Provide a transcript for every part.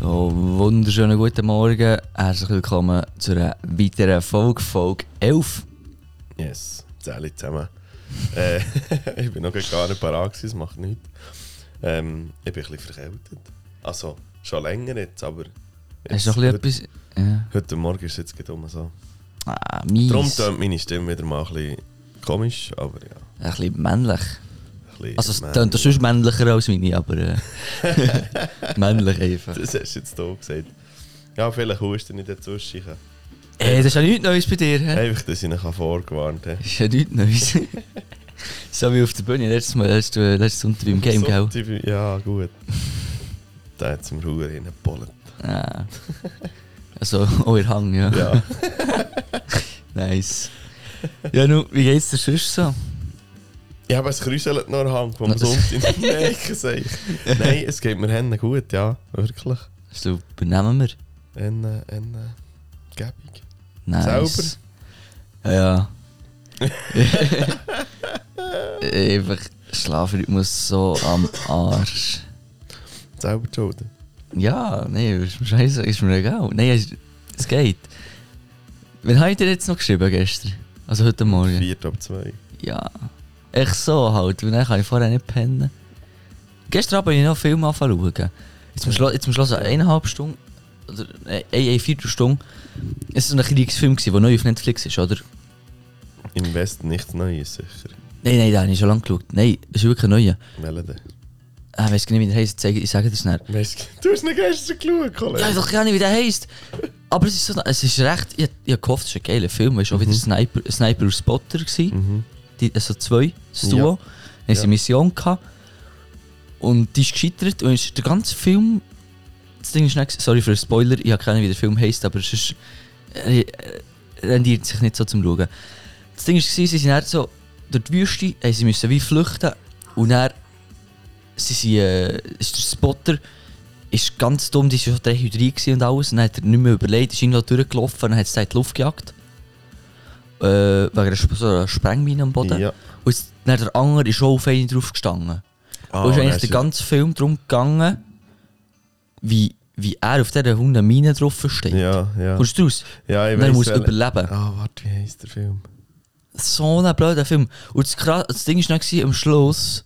So, wunderschönen guten Morgen. Herzlich willkommen zu einer weiteren Folge, Folge 11. Yes, Zähle zusammen. äh, ich bin noch gar nicht parat, das macht nichts. Ähm, ich bin ein bisschen verkältet. Also, schon länger jetzt, aber... Hast du heute, etwas? Ja. heute Morgen ist es jetzt gerade so. Ah, mies. Darum tönt meine Stimme wieder mal ein bisschen komisch, aber ja. Ein bisschen männlich. Also, es tönt sonst männlicher als meine, aber äh, männlich einfach. Das hast du jetzt hier gesagt. Ja, vielleicht hust du nicht dazwischen. Ey, das ist ja nichts Neues bei dir? Einfach, dass ich ihn vorgewarnt habe. Das ist ja nichts Neues. so wie auf der Bühne letztes Mal, letztes, letztes Sonntag beim Game, gell? Ja, gut. da hat es mir Ruhe reingepollen. Ah. Also, euer Hang, ja. Ja. Nice. Ja, nu, wie geht's dir sonst so? Ich habe ein Krüsel noch Hand vom? Sonntag. Nein, ich Nein, es geht mir Hände gut, ja, wirklich. So, übernehmen wir. Hände, Hände, gäbig. Nice. Ja. Einfach Schlafrhythmus so am Arsch. Die Schulden. Ja, nee, ist mir scheiße, ist mir egal. Nein, es, es geht. Wann habt ihr jetzt noch geschrieben gestern? Also heute Morgen? Vier ab zwei. Ja. Echt so halt, weil dann kann ich vorher nicht pennen. Gestern Abend habe ich noch Film schauen. Jetzt muss, jetzt muss ich hören, eineinhalb Stunden, oder äh, eine, eine Viertelstunde. Es war ein Kriegsfilm, der neu auf Netflix ist, oder? Im Westen nichts Neues, sicher. Nein, nein, den habe ich schon lange geschaut. Nein, es ist wirklich ein neuer. Melden. Ah, ich weiß nicht, wie der heisst. Ich sage das nicht. Weißt du, hast ihn gestern geschaut, Kollege. Ja, ich weiß gar nicht, wie der heisst. Aber es ist, so, es ist recht. Ich, ich gehofft, es ist ein geiler Film. Es war auch wieder Sniper, Sniper und Spotter. Gewesen. Mhm. Die, also zwei, das Duo. Dann haben sie Ja. eine Mission gehabt. Und die ist gescheitert. Und ist der ganze Film. Das Ding ist nicht. Sorry für den Spoiler, ich habe keine Ahnung, wie der Film heisst, aber es ist. Äh, äh, rendiert sich nicht so zum Schauen. Das Ding war, sie sind dann so durch die Wüste, haben sie müssen wie flüchten. Und dann. Sie sind. Äh, ist der Spotter. Ist ganz dumm, die war schon dehydriert und alles. Und dann hat er nicht mehr überlegt, ist irgendwo durchgelaufen und hat es in die Luft gejagt. Äh, wegen einer, so einer Sprengmine am Boden. Ja. Und dann der andere ist auch auf einen drauf gestanden. Ah, und ist eigentlich der ganze Film darum gegangen, wie, wie er auf dieser Hunden Mine drauf steht. Ja, ja. Kommst du raus? Ja, ich Und er muss überleben. Ah, warte, wie heisst der Film? So ein blöder Film. Und das, das Ding war noch, am Schluss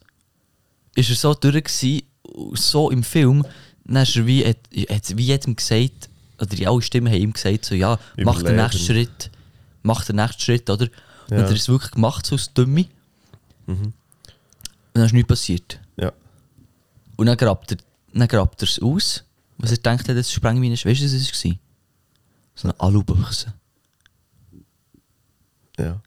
ist er so durch, gewesen, so im Film, dann ist er wie, hat, hat wie jedem gesagt, oder die alle Stimmen haben ihm gesagt, so, ja, mach den nächsten Schritt. Mach den nächsten Schritt, oder? Und Ja. er hat es wirklich gemacht, so als Dummy. Mhm. Und dann ist nichts passiert. Ja. Und dann grabt er, dann grabt er es aus. Was er denkt, das Sprengmine ist. Weißt du, was es war? So eine Alubüchse. ja.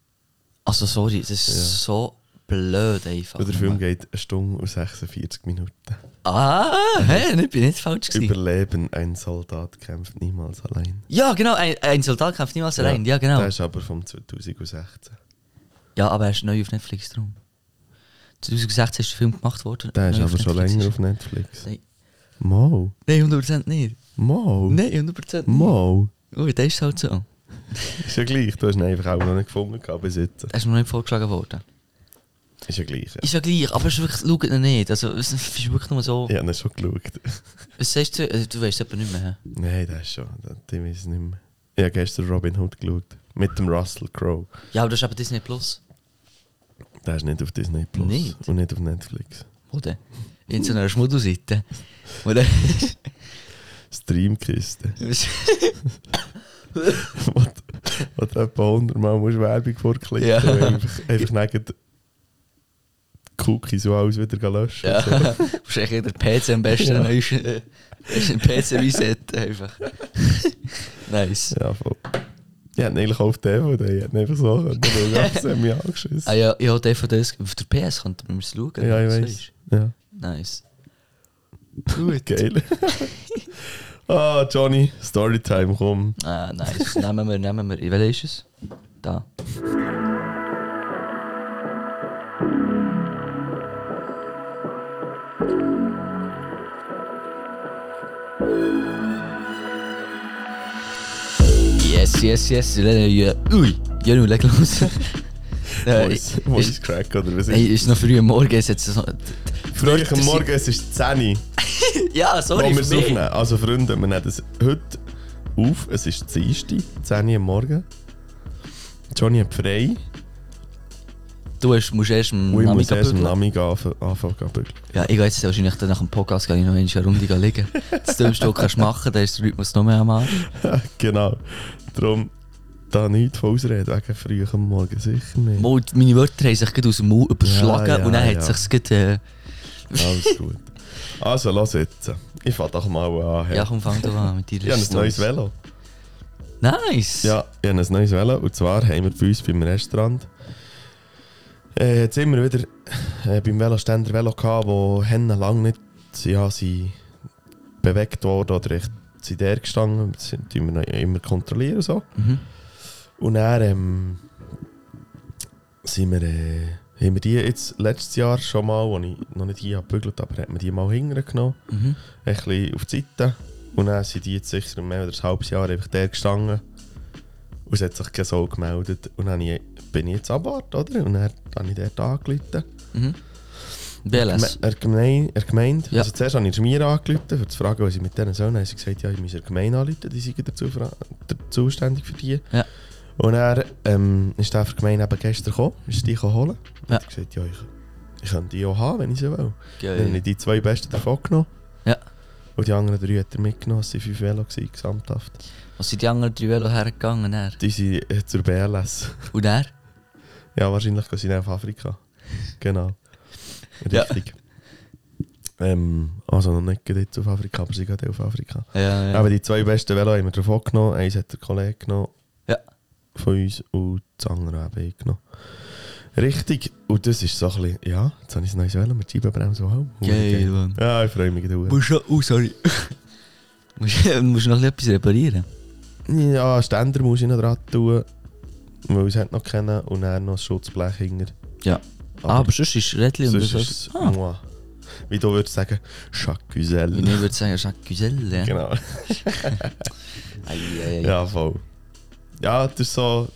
Also, sorry, das ist Ja. so blöd einfach. Und der Film geht eine Stunde und 46 Minuten. Ah, hä? Ich bin nicht falsch gewesen. Überleben, ein Soldat kämpft niemals allein. Ja, genau, ein, ein Soldat kämpft niemals allein. Ja, genau. Der ist aber vom 2016. Ja, aber er ist neu auf Netflix drum. 2016 ist der Film gemacht worden. Der ist aber schon Netflix länger ist- auf Netflix. Nein. Mo. Nein, 100% nicht. Mo. Nein, 100% nicht. Mo. Oh, das ist halt so. Ist ja gleich, du hast ihn einfach auch noch nicht gefunden bis jetzt. Er ist mir noch nicht vorgeschlagen worden. Ist ja gleich, ja. Ist ja gleich, aber es ist wirklich, schau ihn nicht. Also, es ist wirklich nur so. Ich habe ihn schon geschaut. Was sagst du? Also, du weißt es aber nicht mehr. hä? Nein, der ist schon, weiß ich nicht mehr. Ich habe gestern Robin Hood geschaut. Mit dem Russell Crowe. Ja, aber das ist aber Disney Plus. Der ist nicht auf Disney Plus. Nicht? Und nicht auf Netflix. Wo denn? In so einer Schmuddelseite. Wo denn? Streamkiste. wo, wo du etwa 100 Mal musst Werbung vorklicken Ja. einfach, einfach Cookies und alles wieder löschen. ja. So. Wahrscheinlich der PC am besten. Ja. Ein PC Reset einfach. nice. Ja, voll. Ich hätte eigentlich auch auf DVD, ich hätte einfach so können, sie haben mich angeschissen. Ah ja, ja, DVDs. Auf der PS könnte man es schauen. Ja, ich weiß. Ja, Nice. Gut. geil. ah, Johnny, Storytime, komm. Ah, nice. nehmen wir, nehmen wir. Welcher ist es? Da. Yes, yes, yes. Ui, ja, nun leg los. Äh, Voice, Voice Crack oder was ist Hey, ist noch früh am Morgen. Es hat so, Früh am Morgen, es ist 10 Uhr. Ja, sorry, wir es aufnehmen. Also Freunde, wir nehmen das heute auf. Es ist erste, 10 Uhr am Morgen. Johnny hat frei. Du hast, musst erst Und ich muss erst bügeln. Nachmittag anfangen. Ja, ich gehe jetzt wahrscheinlich dann nach dem Podcast gehe ich noch eine Runde liegen. Das Dümmste, was du kannst machen, dann ist der Rhythmus noch mehr am Arsch. genau. Darum da nichts von ausreden wegen früh am Morgen. Sicher nicht. Mal, meine Wörter haben sich gerade aus dem Mund überschlagen Ja, ja, und dann ja. hat sich gerade... Alles gut. Also, lass jetzt. Ich fange doch mal an. Äh, hey. ja, komm, fang doch an mit dir. ich habe ein neues Velo. Nice! Ja, ich habe ein neues Velo. Und zwar haben wir bei uns beim Restaurant äh, jetzt immer wieder äh, beim Veloständer Velo gehabt, wo Hennen lang nicht ja, sie bewegt worden oder echt sind der gestanden. Das sind noch immer kontrollieren und so. Mhm. Und dann ähm, sind wir, äh, haben wir die jetzt letztes Jahr schon mal, als ich noch nicht hier gebügelt habe, aber hat man die mal hinterher genommen, Mhm. ein bisschen auf die Seite. Und dann sind die jetzt sicher mehr oder ein halbes Jahr einfach der gestanden. Und es hat sich kein Soul gemeldet. Und dann habe ich- bin ich jetzt abwart, oder? Und dann habe ich dort angerufen. Mhm. BLS. Er Gemeinde, er Gemeinde. Ja. Also zuerst habe ich mir angerufen, um zu fragen, was ich mit denen soll. Dann haben sie gesagt, ja, ich muss der Gemeinde anrufen, die sind dazu zuständig für die. Ja. Und er ähm, ist der für die Gemeinde eben gestern gekommen, ist die holen. Und Ja. hat gesagt, ja, ich, ich könnte die auch haben, wenn ich sie will. Dann habe ich die zwei besten davon genommen. Ja. Und die anderen drei hat er mitgenommen, es waren fünf Velo gesamthaft. Was sind die anderen drei Velo hergegangen? Er? Die sind äh, zur BLS. Und er? Ja, wahrscheinlich gehen sie dann auf Afrika. Genau. Ja. Richtig. Ähm, also noch nicht jetzt auf Afrika, aber sie gehen auf Afrika. Ja, ja. Aber die zwei besten Velo haben wir davon genommen. Eins hat der Kollege genommen. Ja. Von uns und das andere habe ich genommen. Richtig. Und das ist so ein bisschen, ja, jetzt habe ich ein neues Velo mit Scheibenbremse. Wow. Geil, Mann. Ja, ich freue mich gerade. Musst du, oh, sorry. musst, musst du noch etwas reparieren? Ja, Ständer muss ich noch dran tun. Weil es hat noch kennen. Und dann noch das Schutzblech hinter. Ja. Ah, aber sonst ist Rädchen und sonst so. ist es, Ah. moi. Wie du würdest sagen, Chacuselle. Ich würde sagen. Ja. Genau. Ei, ei, ei. Ja, voll. Ja, das ist so.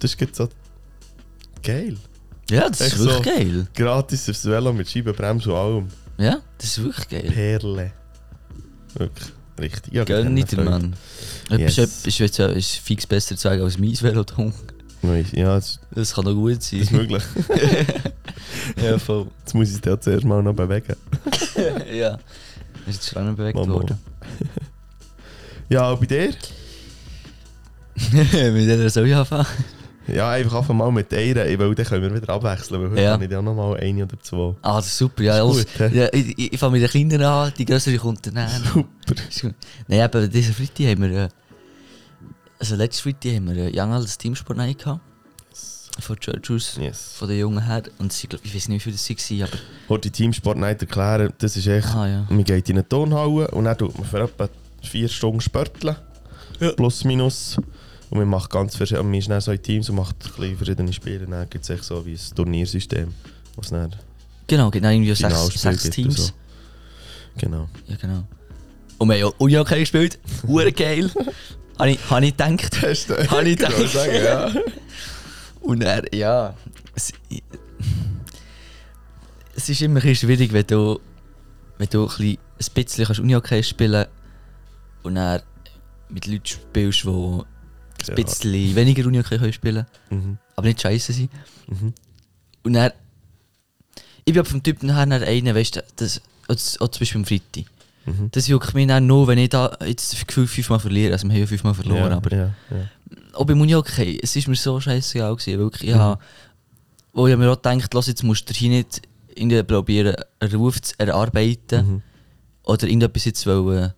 Das ist gerade so. Geil. ja, das ist Echt wirklich so. geil. Gratis aufs Velo mit Scheibenbremse und allem. Ja, das ist wirklich geil. Perle. Wirklich. Richtig. Ja, Gönn nicht. Mann. Etwas, Yes. etwas ist, äh, ist fix besser zu sagen als mein Velo. Ja, das Das kann doch gut sein. ist möglich. ja, voll. Jetzt muss ich dir zuerst mal noch bewegen. ja. Ist jetzt schon bewegt Mama. worden. Ja, und bei dir? Mit der soll ich anfangen? Ja, einfach einfach mal mit einer, weil dann können wir wieder abwechseln, weil heute Ja. habe ich ja noch mal eine oder zwei. Ah, das ist super. Ja, Ist alles, gut, ja, ich, ich, fange mit den Kindern an, die größere kommt dann an. Super. Nein, eben, diesen Freitag haben wir, also letzten Freitag haben wir äh, Young als Teamsport gehabt. Von Church aus, Yes. von den Jungen her. Und sie, glaub, ich weiß nicht, wie viele das waren, aber... Heute die Teamsport Night erklären, das ist echt, Ah, ja. man geht in eine Turnhalle und dann tut man für etwa vier Stunden Spörteln. Plus, minus. Und man macht ganz verschiedene, man ist dann so in Teams und macht verschiedene Spiele. Dann gibt es echt so wie ein Turniersystem, was dann Genau, genau, irgendwie sechs, sechs Teams. und so. Genau. Ja, genau. Und wir haben ja Uni-Hockey gespielt. Hure geil. Habe ich, hab ich gedacht. Hast du Habe ich gedacht. sagen, ja. Und er, ja. Es, es ist immer ein schwierig, wenn du, wenn du ein bisschen, kannst Uni-Hockey spielen und dann mit Leuten spielst, die ein Ja. bisschen weniger Uni-Hockey können spielen Mhm. aber nicht scheiße sind. Mhm. Und dann, ich bin vom Typ her dann einer, weißt du, das, auch auch zum Beispiel am Freitag. Mhm. Das juckt mich dann nur, wenn ich da jetzt das Gefühl fünfmal verliere. Also wir haben ja fünfmal verloren, ja, aber Ja, ja. auch bei Muni okay, es ist mir so scheißegal gewesen, wirklich. Ja, wo ich mir auch gedacht, lass, jetzt musst du hier nicht irgendwie probieren, einen Ruf zu erarbeiten Mhm. oder irgendetwas jetzt wollen,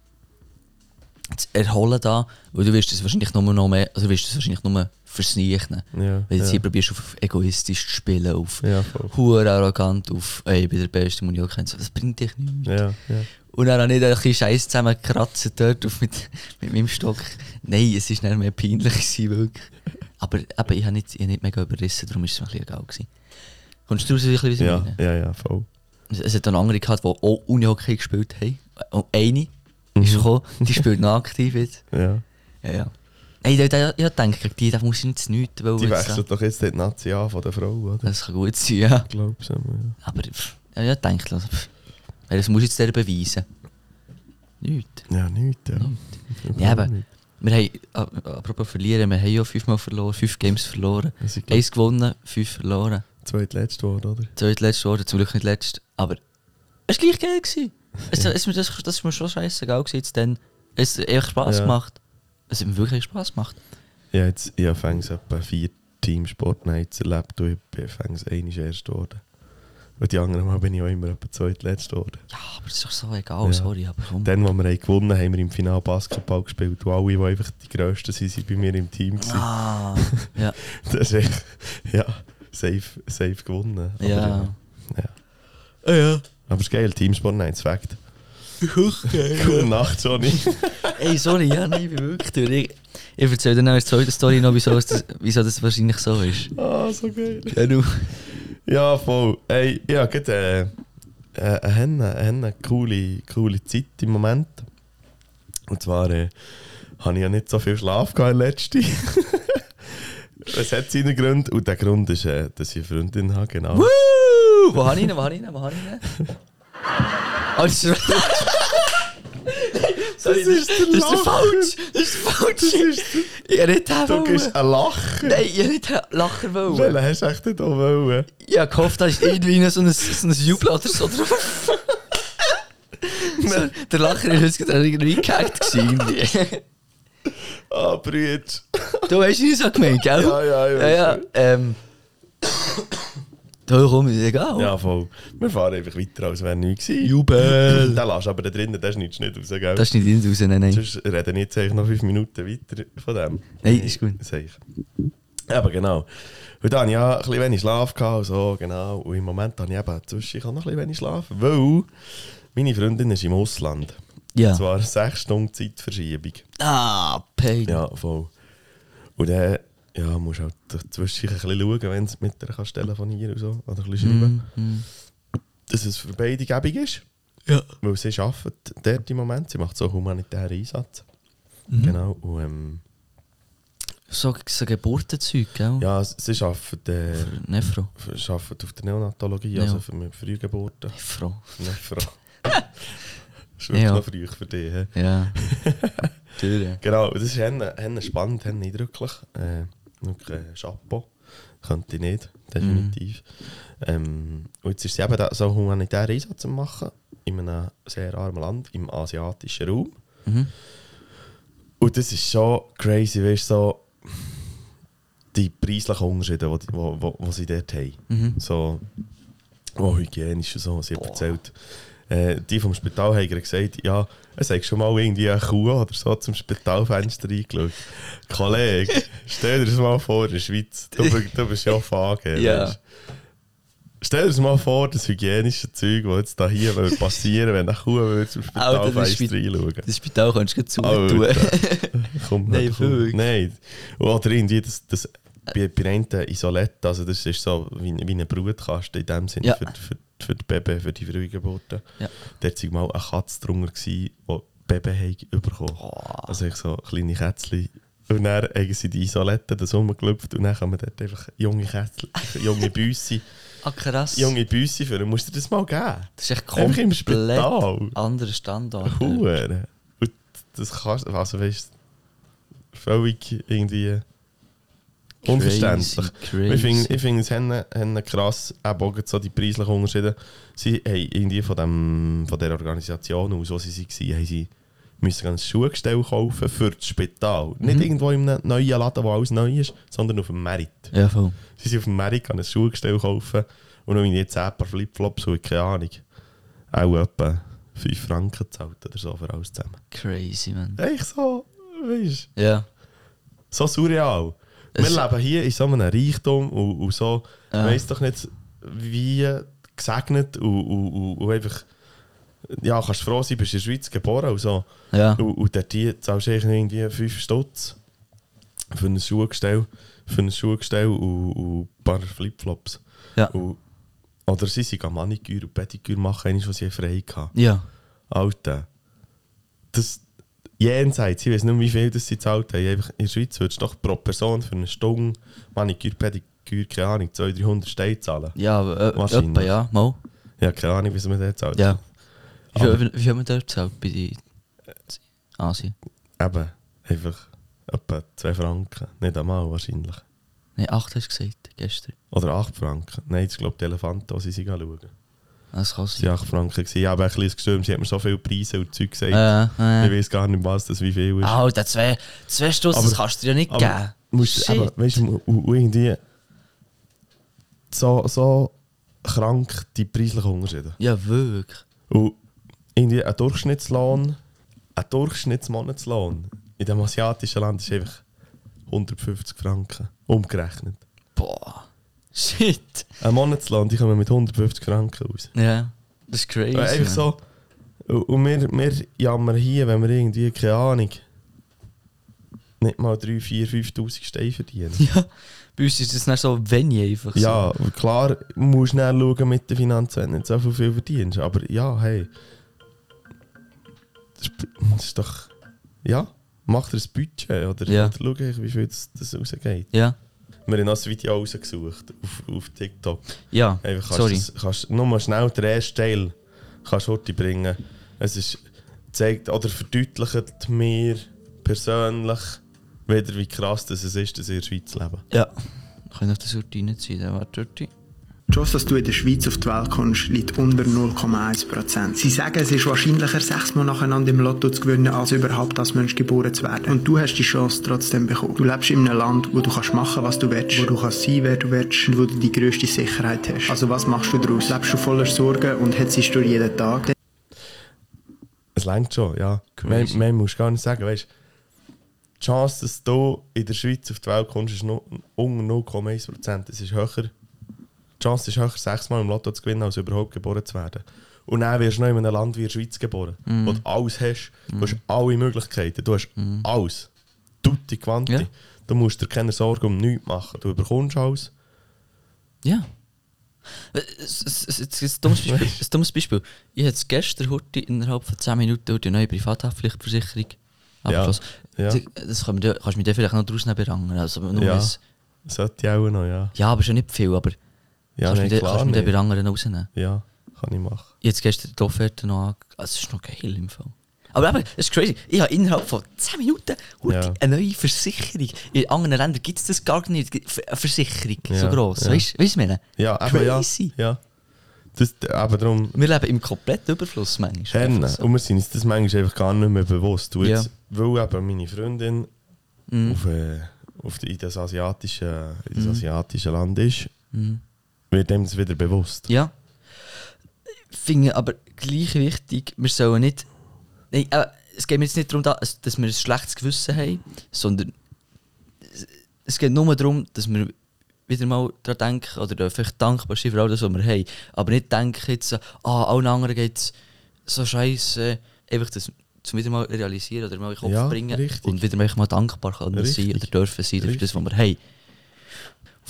zu erholen da, weil du wirst es wahrscheinlich nur noch mehr, also wirst es wahrscheinlich nur versniechen. Ja, Wenn du jetzt ja. hier probierst, auf egoistisch zu spielen, auf Ja, hure arrogant, auf ey, ich bin der Beste, Muni okay, so, das bringt dich nichts. Ja, ja. Und dann habe ich ein bisschen Scheiß zusammengekratzt dort auf mit, mit meinem Stock. Nein, es war nicht mehr peinlich, gewesen, wirklich. Aber eben, ich habe nicht, ich habe nicht mega überrissen, darum war es mir ein bisschen egal. Gewesen. Kommst du raus, wie ich es Ja, ja, ja, voll. Es, es hat dann andere gehabt, die auch Unihockey gespielt haben. Und eine ist Mhm. gekommen, die spielt noch aktiv jetzt. Ja. Ja, ja. Hey, ich, ich, ich, ich denke, die da muss ich nicht nichts. Weil Die wechselt doch jetzt die Nazi an von der Frau, oder? Das kann gut sein, ja. Glaubst du? Ja. Aber pff, ja, ich denke, also, pff, das muss ich jetzt der beweisen. Nichts. Ja, nichts, ja. Nichts. Ja, aber- Wir haben, apropos verlieren, wir haben ja fünfmal verloren, fünf Games verloren. Ist, glaub, Eins gewonnen, fünf verloren. zweitletzte Wort, oder? Zweit letztes Jahr, zum Glück nicht letzt. Aber es war gleich geil. Gewesen. Es, es, mir das, das ist mir schon scheißegal gewesen jetzt dann. Es hat echt Spass Ja. gemacht. Es hat mir wirklich Spass gemacht. Ja, jetzt, ich habe fängs etwa vier Team Sportnights erlebt und ich bin fängs einmal erst geworden. Und die anderen Mal bin ich auch immer etwa zweitletzt geworden. Ja, aber es ist doch so egal, Ja. sorry, aber komm. Dann, als wir haben gewonnen haben, haben wir im Finale Basketball gespielt und alle, die einfach die Grössten sind, sind bei mir im Team. gewesen. Ah, ja. Das ist echt, ja, safe, safe gewonnen. Aber, Ja. ja. Ah, ja. Aber es ist geil, Teamsport Nights, Fact. Okay. Gute Nacht, Johnny. Ey, sorry, ja, nein, ich bin wirklich durch. Ich, ich erzähle dann noch eine zweite Story noch, wieso das, wieso das wahrscheinlich so ist. Ah, so geil. Ja, du. Ja, voll. Ey, ja, gerade äh, äh, eine, eine Henne coole, coole Zeit im Moment. Und zwar äh, habe ich ja nicht so viel Schlaf gehabt in letzter Es hat seine Gründe. Und der Grund ist, äh, dass ich eine Freundin habe, genau. Woo! Wo habe ich ihn? Wo habe ich ihn? Wo habe ich ihn? Oh, das ist... Sorry, das, ist der das ist Lacher. falsch. Das ist falsch. Ich nicht Du gibst ein Lachen. Nein, ich nicht Lacher wollen. Welchen hast du echt nicht wollen? Ich habe gehofft, da ist irgendwie so ein, so ein Jubel oder so drauf. der Lacher ist jetzt gerade irgendwie gehackt gewesen. Ah, Brüder. Du hast ihn so gemeint, gell? Ja, ja, ja. ja nicht. ähm... Da komm, ist egal. Ja, voll. Wir fahren einfach weiter, als wäre nichts gewesen. Jubel! Den lässt du aber da drinnen, das ist nicht raus, gell? Das ist nicht raus, nein, nein. Sonst reden jetzt eigentlich noch fünf Minuten weiter von dem. Nein, ist gut. Ich. Aber genau. Und dann ja ein bisschen wenig Schlaf gehabt so, genau. Und im Moment habe ich eben zwischen ich noch ein bisschen wenig Schlaf, weil meine Freundin ist im Ausland. Ja. Und zwar sechs Stunden Zeitverschiebung. Ah, Pain. Ja, voll. Und dann ja, musst du halt dazwischen ein bisschen schauen, wenn du mit ihr kannst telefonieren und so. Oder ein bisschen schreiben. Mm, mm. Dass es für beide gäbig ist. Ja. Weil sie arbeitet dort im Moment. Sie macht so humanitären Einsatz. Mhm. Genau. Und ähm, So, so Geburtenzeug, gell? ja, sie arbeitet, äh, Für Nefro. für- arbeitet auf der Neonatologie, Ja. also für mit Frühgeburten. Nefro. Frau. das ist wirklich Ja. noch früh für dich. hä? Ja. Genau, das ist spannend, hen eindrücklich. Äh, äh, Chapeau. Könnte ich nicht, definitiv. Ähm, und jetzt ist sie eben da so humanitären Einsatz am machen, in einem sehr armen Land, im asiatischen Raum. Mhm. Und das ist schon crazy, weißt du, so die preislichen Unterschiede, die, die, die, die sie dort haben. Mhm. So, oh, hygienisch und so, sie hat erzählt. Äh, die vom Spital haben gesagt, ja, es hat schon mal irgendwie eine Kuh oder so zum Spitalfenster eingeschaut. Kollege, stell dir das mal vor in der Schweiz, du, du bist ja Fage. Ja. Stell dir das mal vor, das hygienische Zeug, das jetzt da hier passieren wenn eine Kuh würde zum Spitalfenster Spi- reinschauen Das Spital kannst du gut Alter. zutun. Kommt Nein, wirklich. Nein. Oder irgendwie das, das bei, bei einem Isolett, also das ist so wie, wie eine Brutkasten in dem Sinne Ja. für, für, für die Baby, für die Frühgeburten. Ja. Dort war mal eine Katze drunter, die haben bekommen Oh. Also ich so kleine Kätzchen. Und dann haben sie die Isoletten das rumgelüpft und dann kann man dort einfach junge Kätzchen, junge Büsse, Ah, krass. junge Büsse für. Musst du dir das mal geben? Das ist echt Einfach im Spital. anderer Standard. Hure. Und das kannst du, also weißt du, völlig irgendwie unverständlich. Crazy, Ich finde, crazy. ich finde es haben, haben krass, auch so die preislichen Unterschiede. Sie haben irgendwie von, dem, von der Organisation aus, wo sie waren, haben sie müssen ein Schuhgestell kaufen für das Spital. Nicht Mhm. irgendwo in einem neuen Laden, wo alles neu ist, sondern auf dem Merit. Ja, voll. Sie sind auf dem Merit, ein Schuhgestell kaufen und noch irgendwie 10 Paar Flipflops und keine Ahnung. Auch etwa 5 Franken zahlt oder so für alles zusammen. Crazy, man. Echt so, weißt du, Ja. so surreal. Wir Es- leben hier in so einem Reichtum und, und so, Ja. weiss doch nicht, wie gesegnet und, und, und, einfach, ja, kannst froh sein, bist in der Schweiz geboren und so. Ja. Und, und dort zahlst du irgendwie 5 Stutz für ein Schuhgestell, für ein Schuhgestell und, und ein paar Flipflops. Ja. Und, oder sie sind Maniküre und Pediküre machen, was sie frei hatten. Ja. Alter. Das jenseits, ich weiß nicht, wie viel das sie gezahlt haben. Einfach in der Schweiz würdest du doch pro Person für eine Stunde Maniküre, Pediküre, keine Ahnung, 200, 300 Steine zahlen. Ja, aber, äh, Wahrscheinlich. etwa, ja. Mal. Ja, keine Ahnung, wie sie mir das zahlt. Ja. Wie Aber- viel, wie viel wir dort gezahlt? Bei die Asien. Eben, einfach etwa 2 Franken. Nicht einmal wahrscheinlich. Nein, 8 hast du gesagt, gestern. Oder 8 Franken. Nein, das glaube die Elefanten, die sie schauen. Das kann waren 8 Franken. Gewesen. Ich habe ein bisschen gestürmt, sie hat mir so viele Preise und Zeug gesagt. Äh, Ich äh. weiß gar nicht, was das wie viel ist. Alter, zwei, zwei Stutz, das kannst du dir ja nicht aber- geben. Musst, Shit. aber, weißt du, irgendwie so, so krank die preislichen Unterschiede. Ja, wirklich. Und irgendwie ein Durchschnittslohn, ein Durchschnittsmonatslohn in dem asiatischen Land ist einfach 150 Franken. Umgerechnet. Boah. Shit. Ein Monatslohn, die kommen mit 150 Franken raus. Ja, das ist crazy. Äh, einfach so. Und wir, wir jammern hier, wenn wir irgendwie, keine Ahnung, nicht mal 3, 4, 5'000 Steine verdienen. Ja, bei uns ist das nicht so wenig einfach. Ja, und klar musst du dann schauen mit den Finanzen, wenn du nicht so viel, verdienst. Aber ja, hey. Das ist, das ist doch. Ja, mach dir ein Budget oder, Ja. oder schau, wie viel das, das rausgeht. So. Ja, Wir haben noch ein Video rausgesucht auf, auf TikTok. ja. Einfach kannst Sorry. Das, kannst nur mal schnell den ersten Teil kannst heute bringen. Es ist, zeigt oder verdeutlicht mir persönlich wieder, wie krass das es ist, dass ich in der Schweiz lebe. Ja. Kann ich das dort reinziehen? Warte dort. Die Chance, dass du in der Schweiz auf die Welt kommst, liegt unter 0,1%. Sie sagen, es ist wahrscheinlicher, sechsmal nacheinander im Lotto zu gewinnen, als überhaupt als Mensch geboren zu werden. Und du hast die Chance trotzdem bekommen. Du lebst in einem Land, wo du kannst machen, was du willst, wo du kannst sein, wer du willst und wo du die grösste Sicherheit hast. Also was machst du daraus? Lebst du voller Sorgen und hetzest du jeden Tag? Es längt schon, ja. Mehr, musst du gar nicht sagen. Weißt, die Chance, dass du in der Schweiz auf die Welt kommst, ist nur unter 0,1%. Es ist höher. Die Chance ist höher, sechsmal im Lotto zu gewinnen, als überhaupt geboren zu werden. Und dann wirst du noch in einem Land wie der Schweiz geboren, Mhm. wo du alles hast. Du hast alle Möglichkeiten. Du hast alles. Tutti quanti. Ja. Du musst dir keine Sorgen um nichts machen. Du bekommst alles. Ja. Ein dummes Beispiel. Ein dummes Beispiel. Ich jetzt gestern heute innerhalb von 10 Minuten die neue Privathaftpflichtversicherung abgeschlossen. ja. Das- Das kann man, kannst du mich vielleicht noch draußen berangen. Also nur Ja. Sollte ich auch noch, ja. ja, aber schon nicht viel. Aber Ja, kannst du klar kannst du mich den nicht. Berangeren rausnehmen? Ja, kann ich machen. Jetzt gestern die Offerte noch ange... Also, es ist noch geil im Fall. Aber eben, das ist crazy. Ich habe innerhalb von 10 Minuten Ja. eine neue Versicherung. In anderen Ländern gibt es das gar nicht. Eine Versicherung so Ja, gross. ja. Weißt du, was ich meine? Ja, aber ja. Crazy. ja. Das, aber darum, Wir leben im kompletten Überfluss manchmal. Einfach so. Und wir sind uns das manchmal einfach gar nicht mehr bewusst. Und jetzt. Weil eben meine Freundin Mhm. auf, äh, auf die, in, das asiatische, in das asiatische Land ist, Mhm. Wird dem das wieder bewusst. Ja. Finde aber gleich wichtig, wir sollen nicht. Nein, äh, es geht mir jetzt nicht darum, da- dass wir ein schlechtes Gewissen haben, sondern es- geht nur darum, dass wir wieder mal daran denken oder vielleicht dankbar sind für all das, was wir haben. Aber nicht denken jetzt, ah, allen anderen geht es so scheiße. Einfach das zum wieder mal realisieren oder mal in den Kopf Ja, bringen richtig. und wieder mal dankbar können sein oder dürfen sein für das, was wir haben.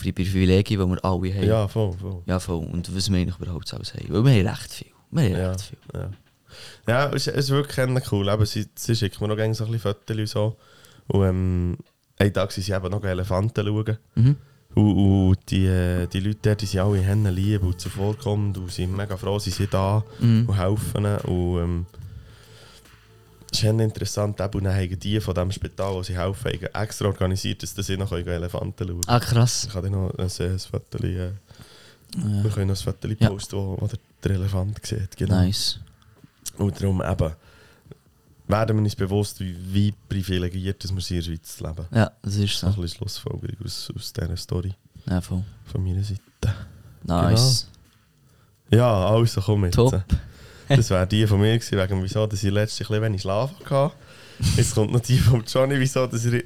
Für die Privilegien, die wir alle haben. Ja, voll, voll. Ja, voll. Und was wir eigentlich überhaupt alles haben. Weil wir haben recht viel. Wir haben Ja, recht viel. ja. ja es, es ist wirklich cool. Eben, sie, sie schickt mir noch gerne so ein bisschen Fotos und so. Und ähm, einen Tag sind sie eben noch Elefanten schauen. Mhm. Und, und die, äh, die Leute dort, die sind alle Hennen lieb und zuvorkommend und sind mega froh, sie sind da Mhm. und helfen ihnen. Und ähm, es ist interessant, eben, und dann haben die von diesem Spital, wo sie helfen, extra organisiert, dass sie noch Elefanten schauen können. Ah, krass. Ich dir noch ein, ein Foto, äh, wir können noch ein Foto Ja. posten, wo, wo der, der Elefant sieht. Genau. Nice. Und darum eben, werden wir uns bewusst, wie, wie privilegiert dass wir sind in der Schweiz leben. Ja, das ist Das ist so. ein bisschen Schlussfolgerung aus, aus dieser Story Ja, voll. von meiner Seite. Nice. Ja, also komm jetzt. Top. Das wäre die von mir gewesen, wegen wieso, dass ich ein bisschen wenig Schlaf hatte. Jetzt kommt noch die von Johnny, wieso, dass er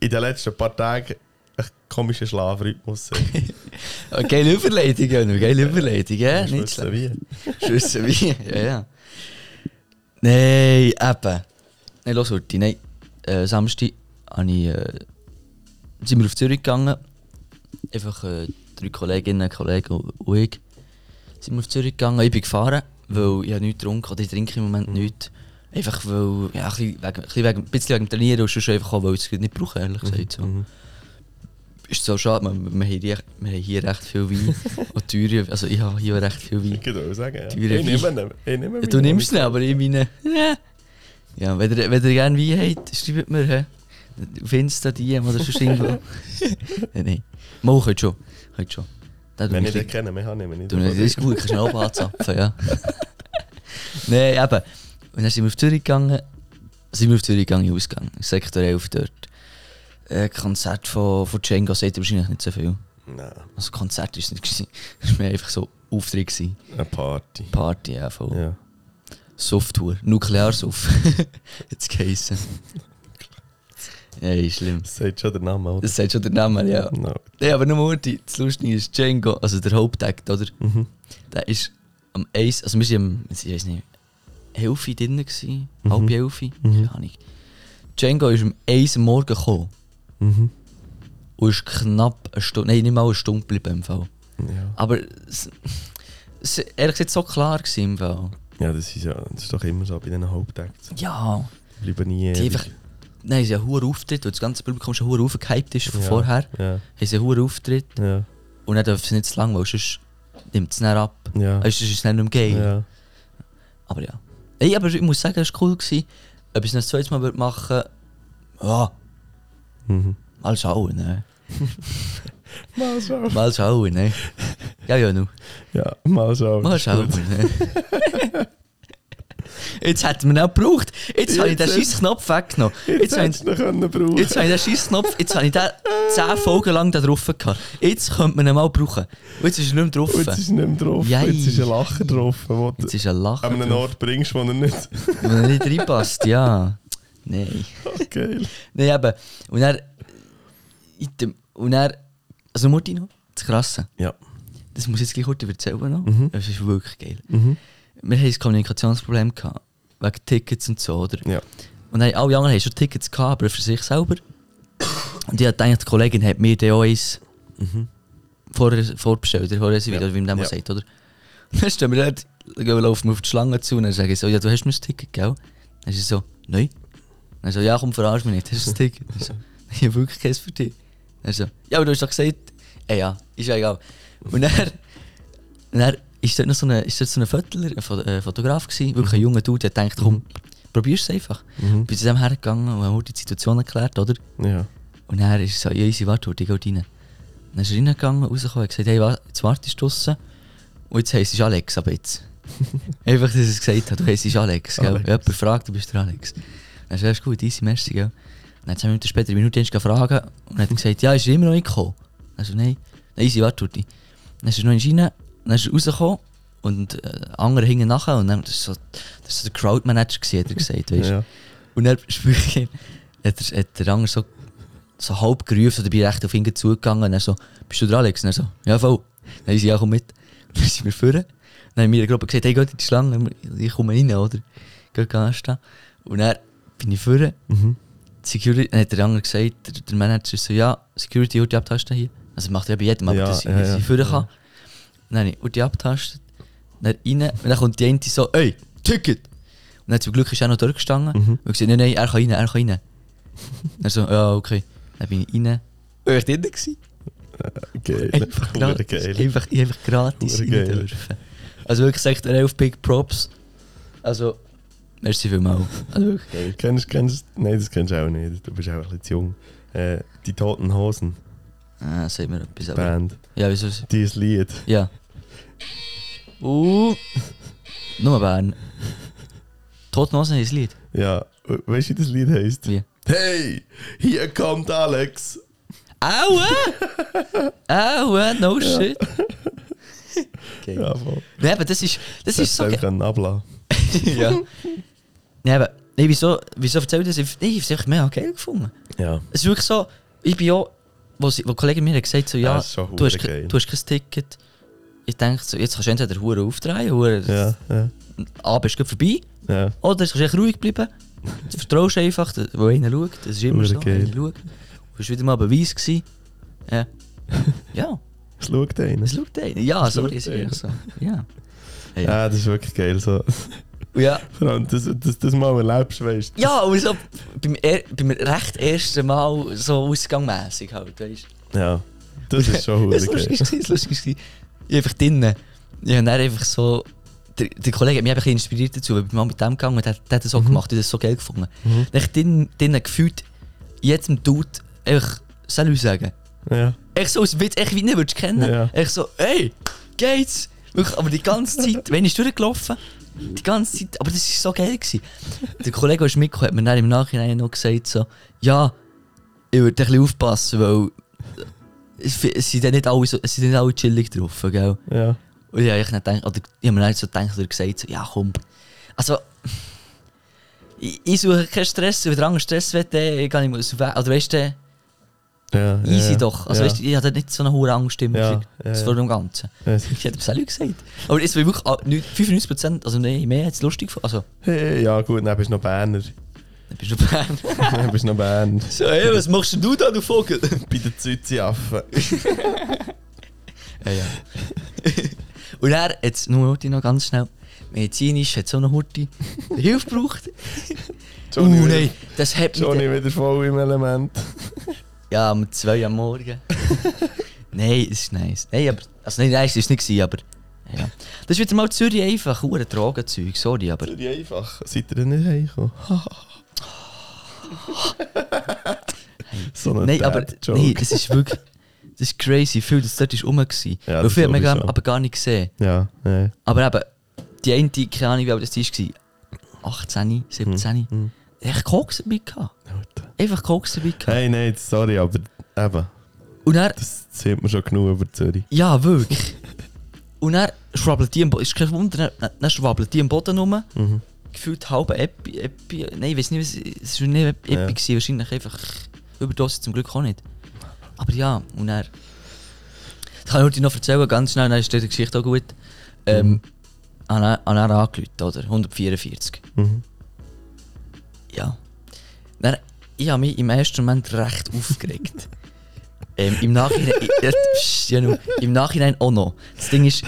in den letzten paar Tagen einen komischen Schlafrhythmus. Oh, geile Überleitung, Jönner. Geile Überleitung, ja? Nicht schlecht. wie. Schüsse wie. Ja, ja. Nein, eben. Nein, los, Urti. Nein. Äh, Samstag habe ich, äh, sind wir auf Zürich gegangen. Einfach äh, drei Kolleginnen, Kollegen und ich. Sind wir auf Zürich gegangen. Ich bin gefahren, weil ich habe nichts getrunken oder ich trinke im Moment nichts. Einfach weil, ja, ein bisschen wegen, ein bisschen wegen, ein bisschen wegen dem Trainieren und sonst einfach auch, weil ich es nicht brauche, ehrlich gesagt. So. Mhm. Ist so schade, wir, wir, haben hier, wir haben hier recht viel Wein. und teure, also ich habe hier recht viel Wein. Ich würde auch sagen, ja. Teure Ich nehme ihn. Ja, du nimmst ihn, aber ich meine, ja. Ja, wenn ihr, wenn ihr gerne Wein habt, schreibt mir, hä? Auf Insta, DM oder sonst irgendwo. nein, nein. Mal, könnt schon. Könnt schon. Da Wenn ich den kenne, mehr habe ich mich nicht. Du, das ist gut, kannst du auch anzapfen, ja. Nein, eben. Und dann sind wir auf Zürich gegangen. Sind wir auf Zürich gegangen, ausgegangen. Sektor 11 dort. Ein Konzert von, von Django sagt wahrscheinlich nicht so viel. Nein, Also Konzert war es nicht. Es war mehr einfach so Auftritt. Gewesen. eine Party. Party, ja, voll. Ja. Softtour. Nuklearsuff. Jetzt geheissen. Ja, ist schlimm. Das sagt schon der Name, oder? Das sagt schon der Name, ja. No. Nee, aber nur Murti, das Lustige ist, Django, also der Hauptakt, oder? Mhm. Der ist am Eis, also wir sind am, ich weiß nicht, Elfi drin gewesen, Mhm. halb Elfi, Mhm. keine Ahnung. Django ist Eis am Morgen gekommen Mhm. und ist knapp eine Stunde, nein, nicht mal eine Stunde geblieben im Fall. Ja. Aber es, es ehrlich gesagt so klar gewesen im Fall. ja, das ist ja das ist doch immer so bei diesen Hauptakten. Ja, Die bleiben nie die einfach, nein, sie haben einen hohen Auftritt, weil das ganze Publikum schon hohen aufgehypt ist von Ja. vorher. Ja, Haben sie einen hohen Auftritt ja, und dann dürfen sie nicht zu lang, weil sonst nimmt es dann ab. ja. Es ist dann nicht mehr geil. ja. Aber ja. Ey, aber ich muss sagen, es war cool. Gewesen. Ob ich es noch ein zweites Mal würde machen würde, ja, Mhm. mal schauen, ne? Mal schauen. Mal schauen, ne? Ja, ja, nu. Ja, mal schauen. Mal schauen, ne? Jetzt hätten wir ihn auch gebraucht. Jetzt habe ich den scheiß Knopf weggenommen. Jetzt Jetzt habe hättest ich, können brauchen jetzt habe ich den scheiß Knopf, jetzt habe ich den 10 Folgen lang da drauf gehabt. Jetzt könnte man ihn mal brauchen. Und jetzt ist er nicht mehr drauf. Und jetzt ist er nicht mehr drauf. Jei. Jetzt ist ein Lacher drauf, wo Jetzt ist ein Lachen an einen drauf, Ort bringst, wo er nicht... wenn er nicht reinpasst, ja. Nein. Geil. Nein, eben. Und er. Und er. Also, Mutti noch, das Krasse. Ja. Das muss ich jetzt gleich kurz erzählen noch. Mhm. Das ist wirklich geil. Mhm. Wir hatten ein Kommunikationsproblem gehabt. Wegen Tickets und so, oder? Ja. Und dann, alle anderen haben schon Tickets gehabt, aber für sich selber. Und ich dachte, die Kollegin hat mir dann auch eins Mhm. vor, vorbestellt, oder vorreserviert, Ja. oder wie man das Ja. sagt, oder? Dann stehen wir dort, dann laufen wir auf die Schlange zu und dann sage ich so, ja, du hast mir das Ticket, gell? Dann ist sie so, nein. Dann so, ja, komm, verarsch mich nicht, hast du das Ticket? Dann so, ich habe wirklich keins für dich. Dann so, ja, aber du hast doch gesagt, ey, ja, ist ja egal. Und dann, und dann ist dort noch so ein ist dort so ein Fotoler, ein Fo- äh, Fotograf gewesen, wirklich ein junger Dude, der denkt, komm, probier's einfach. Mhm. Bin zu dem hergegangen und haben die Situation erklärt, oder? Ja. Und dann ist so, ja, easy, warte, ich gehe rein. Dann ist er reingegangen, rausgekommen und gesagt, hey, jetzt wartest du draussen. Und jetzt heisst es Alex, aber jetzt. Einfach, dass er es gesagt hat, du heisst Alex, gell? Alex. Jemand fragt, du bist der Alex. Dann ist gut, easy, merci, gell? Dann zwei Minuten später, eine Minute fragen und hat gesagt, ja, ist er immer noch nicht gekommen? Dann so, nein. Dann easy, warte. Dann ist er noch in rein, dann ist er rausgekommen und äh, andere hingen nachher und dann, das ist so, das so der Crowdmanager gewesen, hat er gesagt, weißt? Ja. Und dann hat, er, hat der andere so, so halb gerufen, oder bin recht auf ihn zugegangen und er so, bist du der Alex? Und er so, ja voll. Dann ist ja, komm mit. Dann sind wir vorne. Dann haben wir in der Gruppe gesagt, hey, geht in die Schlange, ich komme rein, oder? Geht anstehen. Und dann bin ich vorne. Mhm. Security, dann hat der andere gesagt, der, der Manager so, ja, Security, Ulti abtasten hier. Also macht er ja bei jedem, aber Ja, dass ich, ja, ja, vorne ja. kann. Dann habe ich Ulti abtastet, dann rein, und dann kommt die eine so, ey, Ticket! Und dann zum Glück ist er auch noch dort gestanden. Mhm. Und ich gesagt, nein, nein, er kann rein, er kann rein. Dann so, ja, okay. Dann bin ich rein. Und ich war drin. gewesen. Geil. Einfach gratis. geil. Einfach, einfach gratis rein dürfen. Also wirklich sagt er 11 Big Props. Also, merci vielmals. Also wirklich geil. Kennst, kennst, nein, das kennst du auch nicht. Du bist auch ein bisschen zu jung. Äh, die Toten Hosen Ah, sagt mir etwas. Band. Ja, wieso? Dieses Lied. Ja. Uh. Nur Bern. Totenhosen ist das Lied. Ja, we- weißt du, wie das Lied heisst? Wie? Hey, hier kommt Alex. Aua! Aua, no shit. Okay. Ja, voll. Nee, aber das ist, das ist so können ablassen. ja. Nee, aber, nee, wieso, wieso erzählt das? Nee, ich habe es einfach mega geil gefunden. Ja. Es ist wirklich so, ich bin ja, wo, sie, wo die Kollegin mir gesagt so, ja, ist schon du, hast, geil. du hast kein Ticket. Ich denke so, jetzt kannst du entweder Hure aufdrehen, Hure, Ja, ja, Abend ist vorbei, ja. oder du kannst echt ruhig bleiben. Du vertraust einfach, wo einer schaut, das ist immer so, geil. einer schaut. Du bist wieder mal Beweis gewesen. Ja. ja, Es schaut einer. es schaut einer. Ja, so ist es einer. wirklich so. Ja. Ja. Ja, das ist wirklich geil. So. Ja. Du das, das mal erlebst, weißt du. Ja, und so beim, er, beim recht ersten Mal so ausgangmässig halt, weißt du. Ja, das ist schon hure Das war, das war, ich einfach drinnen. Ich habe einfach so der, der Kollege hat mich einfach inspiriert dazu, weil ich bin mal mit dem gegangen und der, der hat das so gemacht, ich hab das so geil gefunden. Mhm. Dann hab ich drin, drin gefühlt, jedem Dude einfach Salut sagen. Ja. Echt so, als würdest echt wie nicht würdest kennen. Ja. Echt so, hey, geht's? Wirklich, aber die ganze Zeit, wenn ist durchgelaufen, die ganze Zeit, aber das war so geil. Gewesen. Der Kollege, der mitgekommen, hat mir dann im Nachhinein noch gesagt, so, ja, ich würde ein bisschen aufpassen, weil es, sind dann nicht alle, so, es sind nicht alle chillig drauf, gell? Ja. Und ich habe nicht gedacht, oder ich habe mir nicht so gedacht, oder gesagt, so, ja komm, also, ich, ich suche keinen Stress, wenn der andere Stress will, dann kann ich muss auf, oder weißt du, Ja. easy ja. doch. Also ja. weißt ich hatte nicht so eine hohe Angst Ja, ja, vor dem Ganzen. Ja, Ich hätte es auch gesagt. Aber es war wirklich ah, nicht- 95%, also nein, mehr hat es lustig gefunden. Also, Hey, ja gut, dann bist du noch Berner. dann bist du Fan. dann bist du noch Berner. so, hey, was machst denn du da, du Vogel? Bei den Züzi-Affen. ja, ja. Und er, jetzt nur Hurti noch ganz schnell, medizinisch hat so eine Hurti Hilfe gebraucht. Johnny, uh, nein, das hat mich... Johnny wieder voll im Element. Ja, um zwei am Morgen. nein, es ist nice. Nein, aber... Also nein, nice war es nicht, aber... Ja. Das ist wieder mal Zürich einfach, hure Drogenzeug, sorry, aber... Die einfach. Seid ihr denn nicht heimgekommen? so ein Nein, aber nee, das ist wirklich. Das ist crazy, viel das dort ist rum. Gewesen. Ja, Weil das viel hat man sowieso. gar- aber gar nicht gesehen. Ja, nee. Aber eben, die eine, keine Ahnung, wie alt das war, 18, 17, Hm. echt Koks dabei gehabt. Einfach Koks dabei gehabt. Hey, nein, sorry, aber eben, Und er, das sieht man schon genug über Zürich. ja, wirklich. Und er schwabbelt die am Boden, ist kein Wunder, dann schwabbelt die am Boden rum. Mhm. Gefühlt halbe Epi, Epi, nein, ich weiß nicht, was, es war nicht Epi, Ja. gewesen, wahrscheinlich einfach Überdosis zum Glück auch nicht. Aber ja, und er. Das kann ich dir noch erzählen, ganz schnell, dann ist die Geschichte auch gut. Ähm, Mhm. an, er- an er angerufen, oder? 144. Mhm. Ja. Dann, ich habe mich im ersten Moment recht aufgeregt. ähm, Im Nachhinein. ja, psch, ja, nur, Im Nachhinein auch noch. Das Ding ist,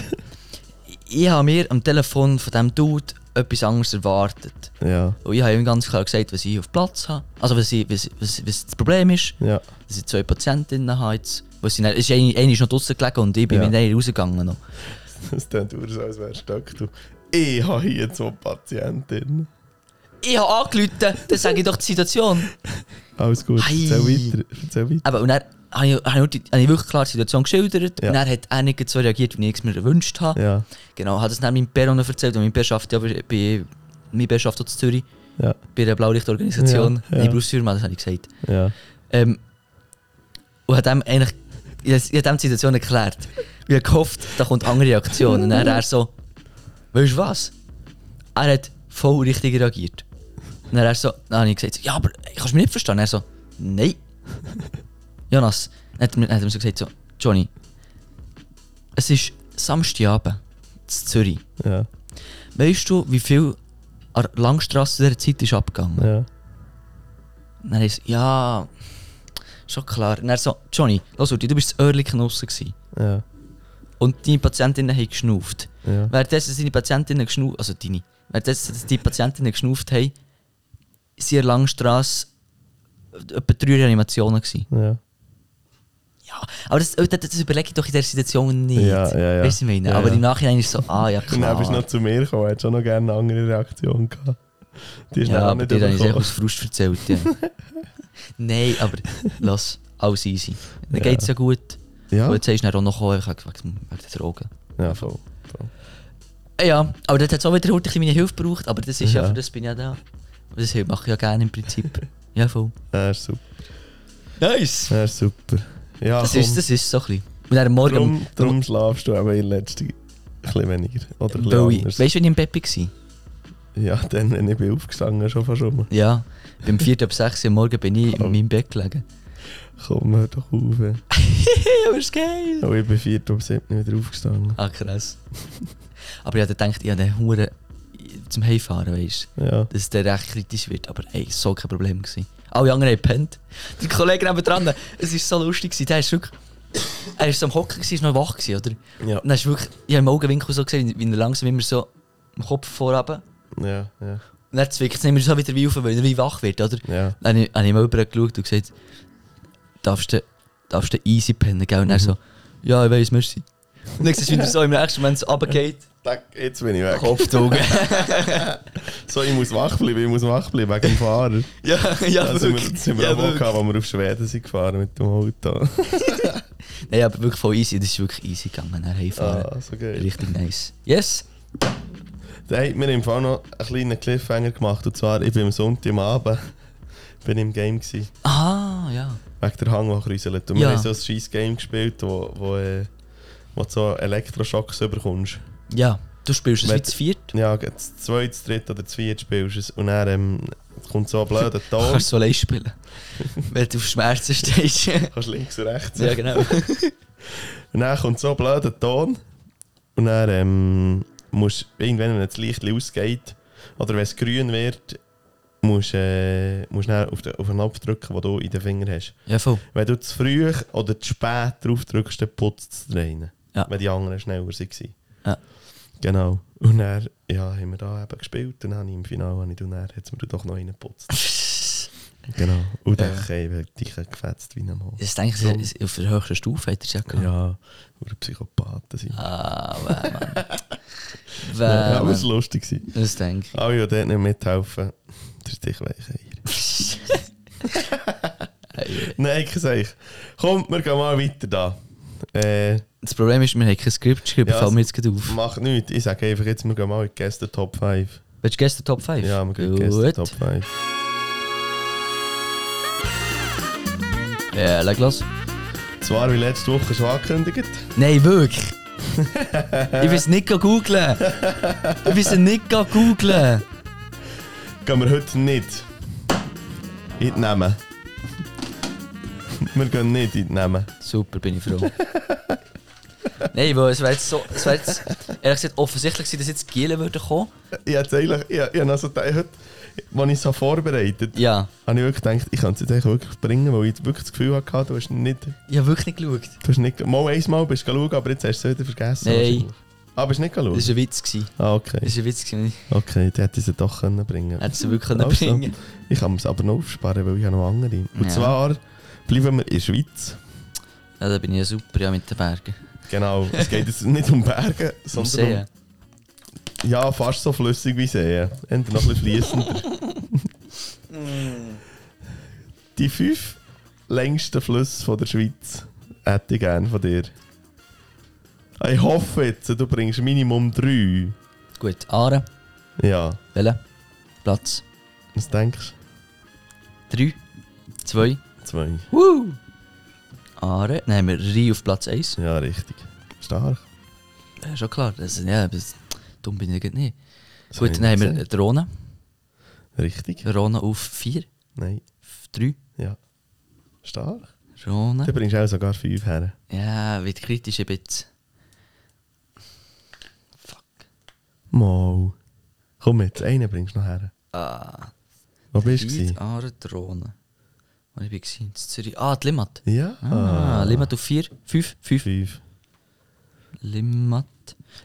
ich habe mir am Telefon von diesem Dude etwas anderes erwartet. Ja, Und ich habe ihm ganz klar gesagt, was ich auf Platz habe. Also, was, ich, was, was, was das Problem ist. ja. Dass ich zwei Patientinnen habe jetzt. Was sie dann, es ist eine, eine ist noch draußen gelegen und ich bin Ja. mit einer rausgegangen. Noch. Das klingt so, als wärst du. Ich habe hier zwei Patientinnen. Ich habe angerufen, dann sage ich doch die Situation. Alles gut, Ei. erzähl weiter. Erzähl weiter. Aber und dann habe ich, habe ich, wirklich klar die Situation geschildert. Ja. Und er hat nicht so reagiert, wie ich es mir gewünscht habe. Ja, Genau, hat es dann meinem Bär erzählt. Und mein Bär schafft ja bei, mein Bär schafft auch in Zürich, ja, bei der Blaulichtorganisation. Ja, Ja, ja. ja. Firma, das habe ich gesagt. ja. Ähm, und hat dem eigentlich, ich, ich habe dem die Situation erklärt. Ich habe gehofft, da kommt eine andere Reaktion. Und dann hat er so, weißt du was? Er hat voll richtig reagiert. Und dann er so, dann habe ich gesagt, ja, aber kannst du mich nicht verstehen? Er so, nein. Jonas, dann hat er mir, dann hat er mir so gesagt, so, Johnny, es ist Samstagabend in Zürich. Ja, Weißt du, wie viel an der Langstrasse dieser Zeit ist abgegangen? ja. Und dann ist ja, schon klar. Und er so, Johnny, los, du bist das Oerlikon draussen gewesen. Ja, Und deine Patientinnen haben geschnauft. ja. Währenddessen deine Patientinnen geschnauft, also deine, währenddessen die Patientinnen geschnauft haben, sind in der Langstrasse etwa drei Reanimationen gewesen. ja. Ja, aber das, das, das überlege ich doch in der Situation nicht. Ja, ja, ja. Weißt du, meine? Ja, aber ja. im Nachhinein ist es so, ah ja, Und dann klar. bist du noch zu mir gekommen, hättest schon noch gerne eine andere Reaktion gehabt. Die ist ja, aber nicht dir habe ich es bekommen. aus Frust erzählt. Ja. Nein, aber lass, alles easy. Dann Ja. geht es ja gut. Ja, Und jetzt hast du dann auch noch gekommen, wegen, der Drogen. ja, voll. Äh, Ja, aber das hat auch wieder heute meine Hilfe gebraucht, aber das ist ja, Ja. für das bin ich ja da. Und Das mache ich ja gerne im Prinzip. Ja, voll. Ja, ist super. Nice! Ja, ist super. Ja, Das komm. ist, das ist so ein bisschen. Und dann am Morgen... Drum, drum schlafst du aber in letzter ein bisschen weniger. Oder ein bisschen ich, anders. weißt du, wenn ich im Bett war? Ja, dann, wenn ich bin aufgestanden schon fast rum. Ja. Beim 4. ab 6 Uhr am Morgen bin ich in meinem Bett gelegen. Komm, hör doch auf. aber ist geil! Oh, ich bin 4 um 7 wieder aufgestanden. Ah, krass. aber ich hatte gedacht, ich habe den Huren zum Heimfahren, weißt du. Ja. dass der recht kritisch wird. Aber ey, es war so kein Problem. Gewesen. Alle anderen haben gepennt. Der Kollege nebenan, es war so lustig. Gewesen. Der ist wirklich. Er so am Hocken, gewesen, ist noch wach, gewesen, oder? Ja. Und dann ist wirklich, ich habe im Augenwinkel so gesehen, wie er langsam immer so im Kopf vorhaben. Ja, ja. Und dann zwickt es immer so wieder wie auf, weil er wie wach wird, oder? Ja. Dann habe ich, mal geschaut und gesagt, darfst du, darfst du easy pennen, gell? Und er so, ja, ich weiss, merci. Und dann siehst du, wie er so im nächsten Moment so runtergeht, Jetzt bin ich weg. Kopfaugen. So, ich muss wach bleiben, ich muss wach bleiben wegen dem Fahrer. ja, ja, Da sind wir, wirklich. sind wir ja, auch wirklich. gehabt, als wir auf Schweden sind gefahren mit dem Auto. Nein, aber wirklich voll easy. Das ist wirklich easy gegangen. Er heimfahren. ah, so geil. Richtig nice. Yes. Da hat mir im Fall noch einen kleinen Cliffhanger gemacht. Und zwar, ich bin am Sonntag am Abend bin im Game gewesen, Ah, ja. wegen der Hang, der kräuselt. Und Ja. wir haben so ein scheiß Game gespielt, wo, wo, äh, wo du so Elektroschocks überkommst. Ja. Du spielst es Wenn- wie zu viert. Ja, das zweite, das dritte oder das vierte spielst du es und dann ähm, kommt so ein blöder Du Ton. kannst so allein spielen. Weil du auf Schmerzen stehst. kannst links und rechts. ja, genau. Und dann kommt so ein blöder Ton. Und dann ähm, musst du irgendwann, wenn das Licht ausgeht, oder wenn es grün wird, musst du äh, musst dann auf, den, auf den Knopf drücken, den du in den Finger hast. Ja, voll. Wenn du zu früh oder zu spät drauf drückst, dann putzt es rein. Ja. Wenn die anderen schneller waren. Ja. Genau. Und dann ja, haben wir da eben gespielt und dann habe ich im Finale habe ich, und dann hat es mir doch noch reingeputzt. genau. Und dann Ja. weil ich gefetzt wie ein Mann. Das denke So. ich, auf der höchsten Stufe hat er es ja gehabt. Ja, oder Psychopathen sind. Ah, weh, Mann. Weh, Ja, es Mann. war lustig. gewesen. Das denke ich. Alle, die dort nicht mithelfen, der ist dich weicher. Hey. Nein, ich sage ich. Kommt, wir gehen mal weiter da. Äh, Das Problem ist, wir haben kein Skript geschrieben, Ja, fällt mir jetzt gerade auf. macht nichts. Ich sage einfach jetzt, wir gehen mal in die Gäste Top 5. Willst du gestern Top 5? Ja, wir gehen in die Gäste. Top 5. Ja, leg los. Zwar wie letzte Woche schon angekündigt. Nein, wirklich. ich will es nicht googlen. Ich will es nicht googlen. Gehen wir heute nicht die Namen. Wir gehen nicht in die Namen. Super, bin ich froh. Nein, weil es wäre jetzt so, es wäre jetzt, ehrlich gesagt, offensichtlich gewesen, dass jetzt Gielen würde kommen. Ich hätte eigentlich, ich, ich habe also gedacht, als ich es so vorbereitet Ja, habe ich wirklich gedacht, ich kann es jetzt wirklich bringen, weil ich wirklich das Gefühl hatte, du hast nicht, ich habe wirklich nicht geschaut. du hast nicht, mal einmal bist du schauen, aber jetzt hast du es wieder vergessen. Nein. Ah, bist du nicht Das geschaut? war ein Witz. Gewesen. Ah, okay. Das war ein Witz. Gewesen. Okay, der hätte ich sie doch können bringen Hätte sie wirklich können Also. bringen Ich kann es aber noch aufsparen, weil ich habe noch andere. Und Ja. zwar Bleiben wir in der Schweiz. Ja, da bin ich ja super ja, mit den Bergen. Genau, es geht jetzt nicht um Berge, sondern um Seen. Um, ja, fast so flüssig wie Seen. Entweder noch ein bisschen fließender. Die fünf längsten Flüsse von der Schweiz hätte ich gerne von dir. Ich hoffe jetzt, du bringst Minimum drei. Gut, Aare. Ja. Welcher Platz? Was denkst du? Drei, zwei, 2. Woo! Aare. Dann haben wir Rie auf Platz 1. Ja, richtig. Stark. Ja, schon klar. Das, ist, ja, das, dumm bin ich nicht. Das Gut, dann haben wir die Rona. Richtig. Drohne auf 4. Nein. 3. Ja. Stark. Drohne. Du bringst auch sogar 5 her. Ja, wird kritisch ein bisschen. Fuck. Mau. Komm mit, einen bringst du noch her. Ah. Wo bist du? Aare, Drohne. Wo ich war? In Zürich. Ah, die Limmat. Ja. Ah, Limmat auf 4, 5, 5. Fünf. Limmat.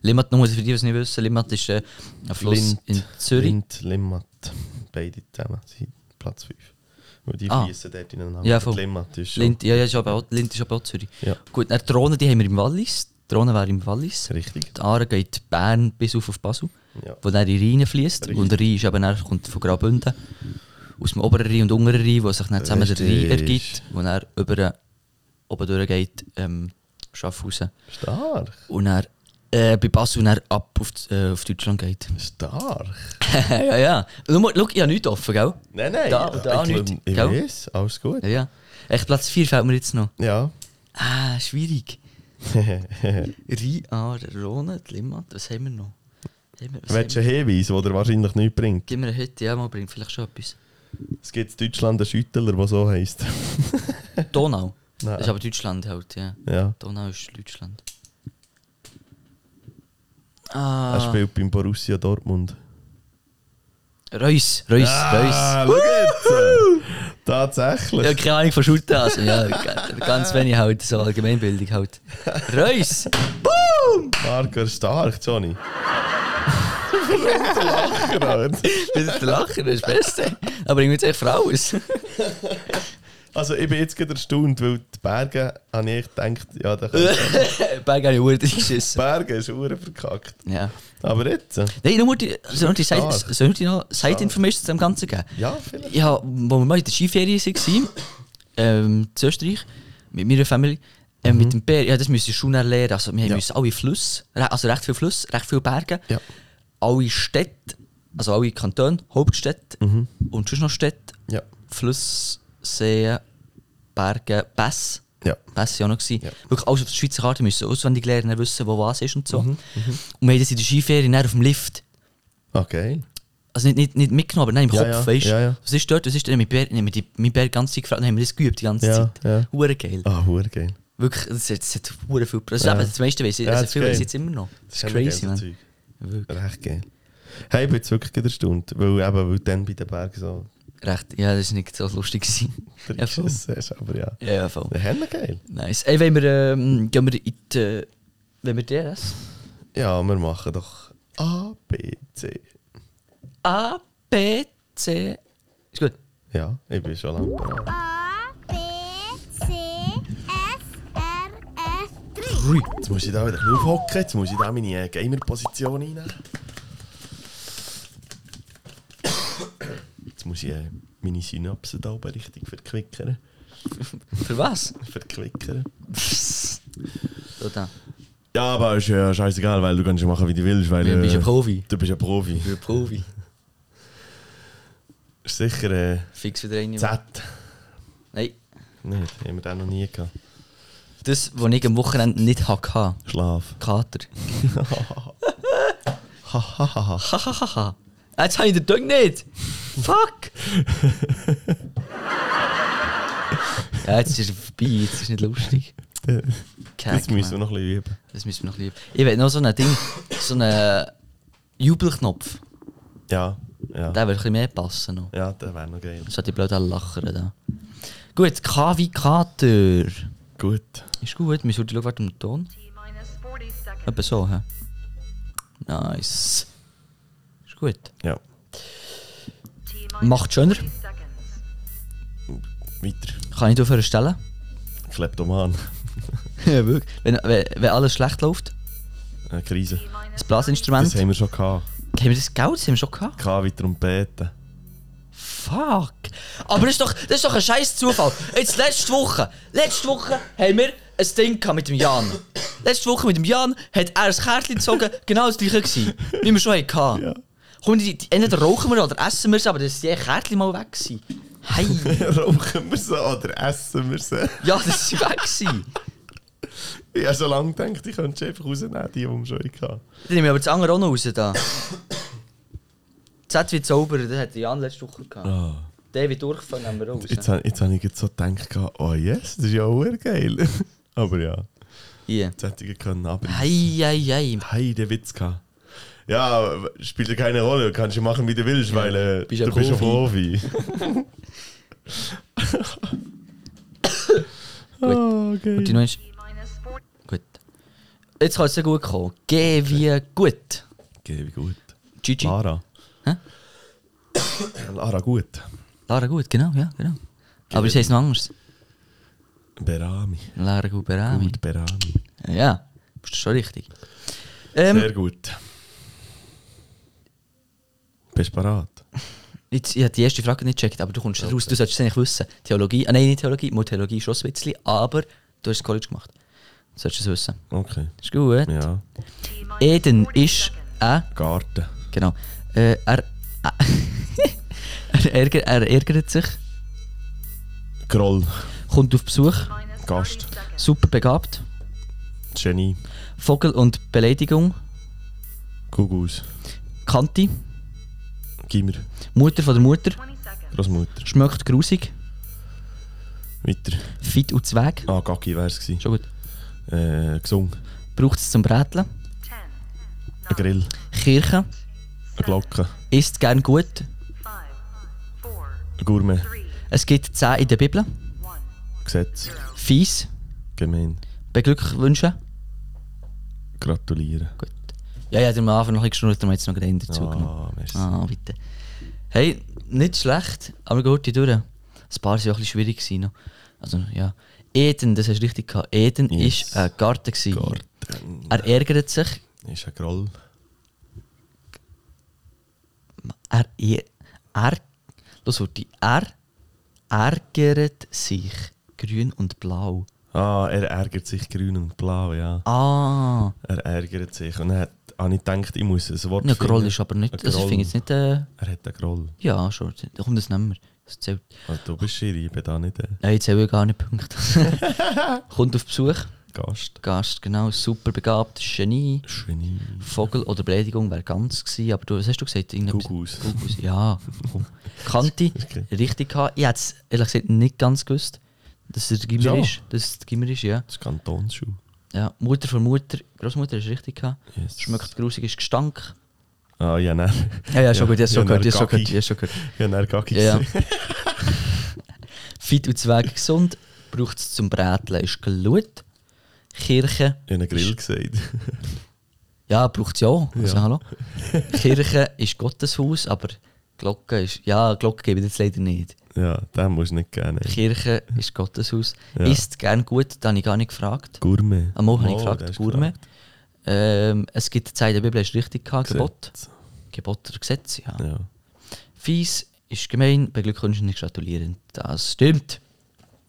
Limmat, nur für die, die es nicht wissen, Limmat ist äh, ein Fluss Lind, in Zürich. Lind, Limmat. Beide zusammen sind Platz 5. Weil die Ah. fließen dort ineinander. Ja, voll. Limmat ist schon Lind, ja, ja, ist aber auch, Lind ist aber auch Zürich. Ja. Gut, dann Rhone, die haben wir im Wallis. Die Rhone wäre im Wallis. richtig. Die Aare geht Bern bis auf auf Basel, Ja. wo dann in Rhein fließt. Und der Rhein ist eben kommt von Graubünden. Aus dem oberen Rhein und unteren Rhein, wo sich dann zusammen der Rhein Richtig. ergibt. Wo dann über den- oben durchgeht, ähm, Schaffhausen. Stark. Und dann äh, bei Basel dann ab auf, äh, auf Deutschland geht. Stark. ja, ja. Schau, ich habe nichts offen, gell? Nein, nein. Da- da ich, nicht, ich gell? weiß, alles gut. Ja, ja. Echt, Platz 4 fällt mir jetzt noch. Ja. Ah, schwierig. Die Limmat, was haben wir noch? Haben wir, was Willst du einen Hinweis, der wahrscheinlich nichts bringt? Gib mir heute, ja, mal bringt vielleicht schon etwas. Es gibt in Deutschland einen Schüttler, der so heisst. Donau. Nein. Das ist aber Deutschland halt, ja. Ja. Donau ist Deutschland. Er Ah, spielt beim Borussia Dortmund. Reus, Reus, Ah, schau jetzt! Tatsächlich. Reus. Ja, keine Ahnung von Schutten, also ja, ganz wenig halt, so Allgemeinbildung halt. Reus! Marker stark, Johnny. Lachen, ist der Lacher, das ist das Beste. Aber irgendwie jetzt echt raus. Also ich bin jetzt gerade erstaunt, weil die Berge, habe ich gedacht, ja, da kann Berg habe ich Uhr geschissen. Berge ist Uhren verkackt. Ja. Aber jetzt, Nein, nur die, soll ich die Side, Stark. soll ich dir noch Side-Information zu dem Ganzen geben? ja, vielleicht. Ja, wo wir mal in der Skiferie waren, ähm, in Österreich, mit meiner Familie, ähm, mit dem Bär, ja, das müssen wir schon erlernen. Also, wir Ja. müssen alle Flüsse, also recht viele Flüsse, recht viele Berge, Ja. Alle Städte, also alle Kantone, Hauptstädte und sonst noch Städte, Ja. Flüsse, Seen, Berge, Pässe. Ja. Pässe auch noch. gewesen. Ja. Wirklich alles auf der Schweizer Karte müssen auswendig lernen, wissen, wo was ist und so. Und wir haben das in der Skiferie auf dem Lift. Geil. Also nicht, nicht, nicht mitgenommen, aber nein, im Ja, Kopf, ja, weißt du? ja, ja. Was ist dort? Was ist denn mit Bär? Wir die, mit Bär ganze Zeit gefragt, dann haben wir das geübt die ganze Ja, Zeit. ja. Hure geil. Ah, hure geil. Wirklich, das hat, das hat hure viel Also, Ja. aber das meiste weiss ich, Ja, also das ist viel geil. ich jetzt immer noch. Das ist echt crazy, geil, so man. Wirklich. Recht geil. Hey, ich bin jetzt wirklich gerade erstaunt, weil eben, weil dann bei den Bergen so Recht, ja, das war nicht so lustig. gewesen. ja, voll. reingeschissen hast, aber ja. Ja, ja, voll. Der Henne geil. Nice. Ey, wenn wir, ähm, gehen wir in die, wenn wir DRS? Ja, wir machen doch A, B, C. A, B, C. Ist gut. Ja, ich bin schon lange bereit. A, B, C, F, R, F, 3. Jetzt muss ich da wieder aufhocken, jetzt muss ich da meine äh, Gamer-Position einnehmen. Jetzt muss ich äh, meine Synapsen da oben richtig verquickern. Für was? Verquickern. so, da. Ja, aber ist ja scheißegal, weil du kannst ja machen, wie du willst. Weil, Du bist äh, ein Profi. Du bist ein Profi. Ich bin ein Profi. Ist sicher äh, Fix wieder eine. Z. Nein. Nicht, haben wir den noch nie gehabt. Das, was ich am Wochenende nicht hatte. Schlaf. Kater. Hahaha. Jetzt habe ich den Ding nicht. Fuck. ja, jetzt ist er vorbei. Jetzt ist es nicht lustig. Kack, Jetzt müssen wir noch ein bisschen üben. Das müssen wir noch lieb. Ich will noch so ein Ding, so einen Jubelknopf. Ja, ja. Der würde ein bisschen mehr passen noch. Ja, der wäre noch geil. So die blöden Lacher da. Gut, K wie Kater. Gut. Ist gut, wir sollten schauen, den Ton. T-minus 40 seconds. Etwa so, hä? Nice. Ist gut. Ja. Macht schöner. 40 seconds. Weiter. Kann ich aufhören stellen? Kleptoman. ja, wirklich. Wenn, wenn, wenn alles schlecht läuft, Eine Krise. das Blasinstrument. Das haben wir schon gehabt. Haben wir das Geld? Das haben wir schon gehabt? K wie Trompeten. Fuck. Aber das ist doch, das ist doch ein scheiß Zufall. Jetzt letzte Woche, letzte Woche haben wir ein Ding mit dem Jan. Letzte Woche mit dem Jan hat er ein Kärtchen gezogen, genau das gleiche gewesen, wie wir schon hatten. Ja. Komm, die, die, entweder rauchen wir oder essen wir es, aber das ist die Kärtchen mal weg gewesen. Hey. Rauchen wir sie oder essen wir sie? Ja, das ist weg gewesen. Ich habe schon lange gedacht, ich könnte sie einfach rausnehmen, die, die wir schon hatten. Dann nehmen wir aber das andere auch noch raus da. Z wie Zauberer, das hat Jan letzte Woche gehabt. Ah. Der wie Durchfall nehmen wir raus. Jetzt, habe- jetzt habe ich jetzt so gedacht, oh yes, das ist ja auch geil. aber ja, Hier. jetzt hätte ich können abreißen. Hei, hei, hei. Hey, der Witz gehabt. Ja, spielt ja keine Rolle, du kannst ja machen, wie du willst, weil äh, bist ja du bist ja Profi. Profi. oh, okay. Und die neuen T-minus 40 Gut. Jetzt kann es ja gut kommen. Geh wie gut. Okay, wie gut. Gigi. Lara. Lara gut. Lara gut, genau, ja, genau. Aber es heisst noch anders. Berami. Lara gut Berami. Gut, Berami. Ja, bist du schon richtig. Ähm, Sehr gut. Bist du bereit? jetzt, ich habe die erste Frage nicht gecheckt, aber du kommst raus, du solltest es eigentlich wissen. Theologie, ah, nein, nicht Theologie, mal Theologie schon ein bisschen, aber du hast das College gemacht. Du solltest es wissen. Okay. Ist gut. Ja. Eden 40 ist ein, Garten. genau, äh, er, er, ärgert, er ärgert sich, Groll. kommt auf Besuch, T-minus 30 Gast. super begabt, Genie. Vogel und Beleidigung, Kugus. Kanti, Gimmer. Mutter von der Mutter, 20 seconds. Großmutter. schmeckt grusig, Weiter. fit und Zweig, Ah, Gacki wär's gewesen. schon gut, Äh, gesungen. braucht es zum Bräteln, 10, Ein Grill. Kirche, Eine Glocke. isst gern gut, 5, 4, Ein Gourmet. 3, es gibt 10 in der Bibel, 1. Gesetz. fies, Gemein. beglückwünschen, Gratulieren. gut. Ja, ja, am Anfang noch ein bisschen geschnurrt, darum jetzt noch gerade dazu genommen. Ah, merci. Ah, bitte. Hey, nicht schlecht, aber gut die durch. ein paar sind auch ein bisschen schwierig gewesen noch. Also, ja. Eden, das hast du richtig gehabt. Eden Yes. ist ein Garten. Gewesen. Garten. Er ärgert sich. Ist ein Groll. Er, er, er, los, er ärgert sich. Grün und blau. Ah, er ärgert sich grün und blau, ja. Ah, Er ärgert sich. Und dann hat, habe ich gedacht, ich muss ein Wort ein Groll ist aber nicht. Also, ich finde jetzt nicht. Äh, Er hat einen Groll. ja, schon. Da kommt das nicht mehr. Das zählt. Ah, du bist Schiri, ich bin da nicht ein Nein, ich gar nicht Punkte. Kommt auf Besuch. Gast. Gast, genau. Super begabt. Genie. Genie. Vogel oder Beleidigung wäre ganz gewesen, aber du, was hast du gesagt? Gugus. Gugus, ja. Kanti, Okay. richtig gehabt. Ich hätte es ehrlich gesagt nicht ganz gewusst, dass er der Gimmer Ja. ist. Dass es der Gimmer ist, ja. Das Kantonsschule. ja. Mutter von Mutter, Großmutter ist richtig gehabt. Yes. Schmeckt grusig, ist Gestank. Ah, ja, nein. Ja, ja, schon gut, ja, schon ja, gehört, ja, schon gehört, ja, schon gehört. Ja, dann Gaggi. Ja, ja. Fit und Zweig gesund, braucht es zum Bräteln, ist gelut. Kirche, Ich habe Grill gesagt. ja, braucht es ja auch. Also, Ja. hallo. Kirche ist Gotteshaus, aber Glocke ist, ja, Glocke gebe ich jetzt leider nicht. ja, den musst du nicht gerne. Kirche ist Gotteshaus. Ja. Isst gern gut, das habe ich gar nicht gefragt. Gourmet. Am Morgen habe Oh, ich der gefragt, ist Gourmet. Ähm, es gibt eine Zeit der Bibel, ist richtig gehabt, Gebot. Gebot oder Gesetz, ja. Ja. Fies ist gemein, beglückwünschen nicht gratulieren. Das stimmt.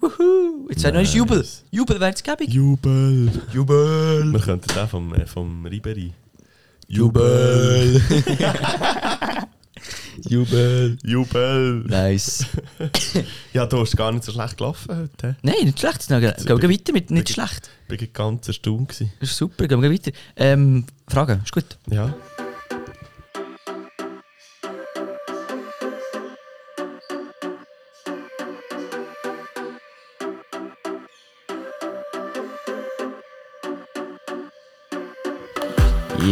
Wuhu! Jetzt wäre noch ein Nice. Jubel. Jubel wäre jetzt gäbig. Jubel. Jubel! Wir könnten den vom, äh, vom Ribery. Jubel! Jubel! Jubel. Nice. Ja, du hast gar nicht so schlecht gelaufen heute. hä? Nein, nicht schlecht. Gehen wir weiter mit nicht schlecht. Ich war ganz erstaunt. Das ist super, gehen wir weiter. Ähm, Frage, ist gut. Ja.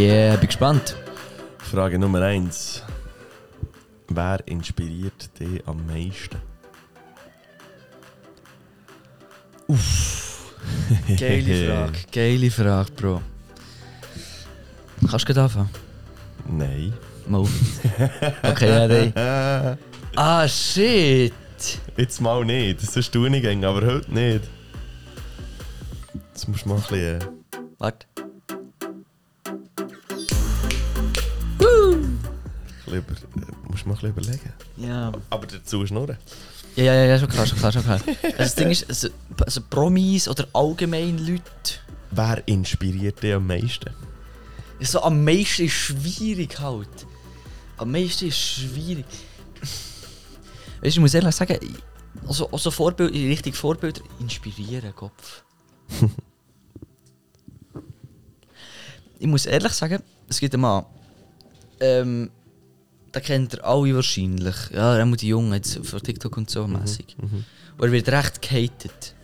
Yeah, bin gespannt. Frage Nummer eins. Wer inspiriert dich am meisten? Geile Frage, geile Frage, Bro. Kannst du anfangen? Nein. Mal. Okay, ja, nein. Ah, shit! jetzt mal nicht. Das ist du nicht, aber heute nicht. Jetzt musst du mal ein bisschen... Äh, Warte. Bisschen über, musst mal ein bisschen überlegen. Ja. Aber dazu schnurren. Ja, ja, ja, schon klar, schon klar, schon klar. Also das Ding ist, also, also Promis oder allgemein Leute, Wer inspiriert dich am meisten? so am meisten ist schwierig halt. Am meisten ist schwierig. Weißt du, ich muss ehrlich sagen, also, also Vorbild, richtig Vorbilder inspirieren, Kopf. ich muss ehrlich sagen, es gibt einen Mann, ähm, den kennt ihr alle wahrscheinlich. Ja, er muss die Jungen jetzt von TikTok und so mäßig. Und er wird recht gehatet.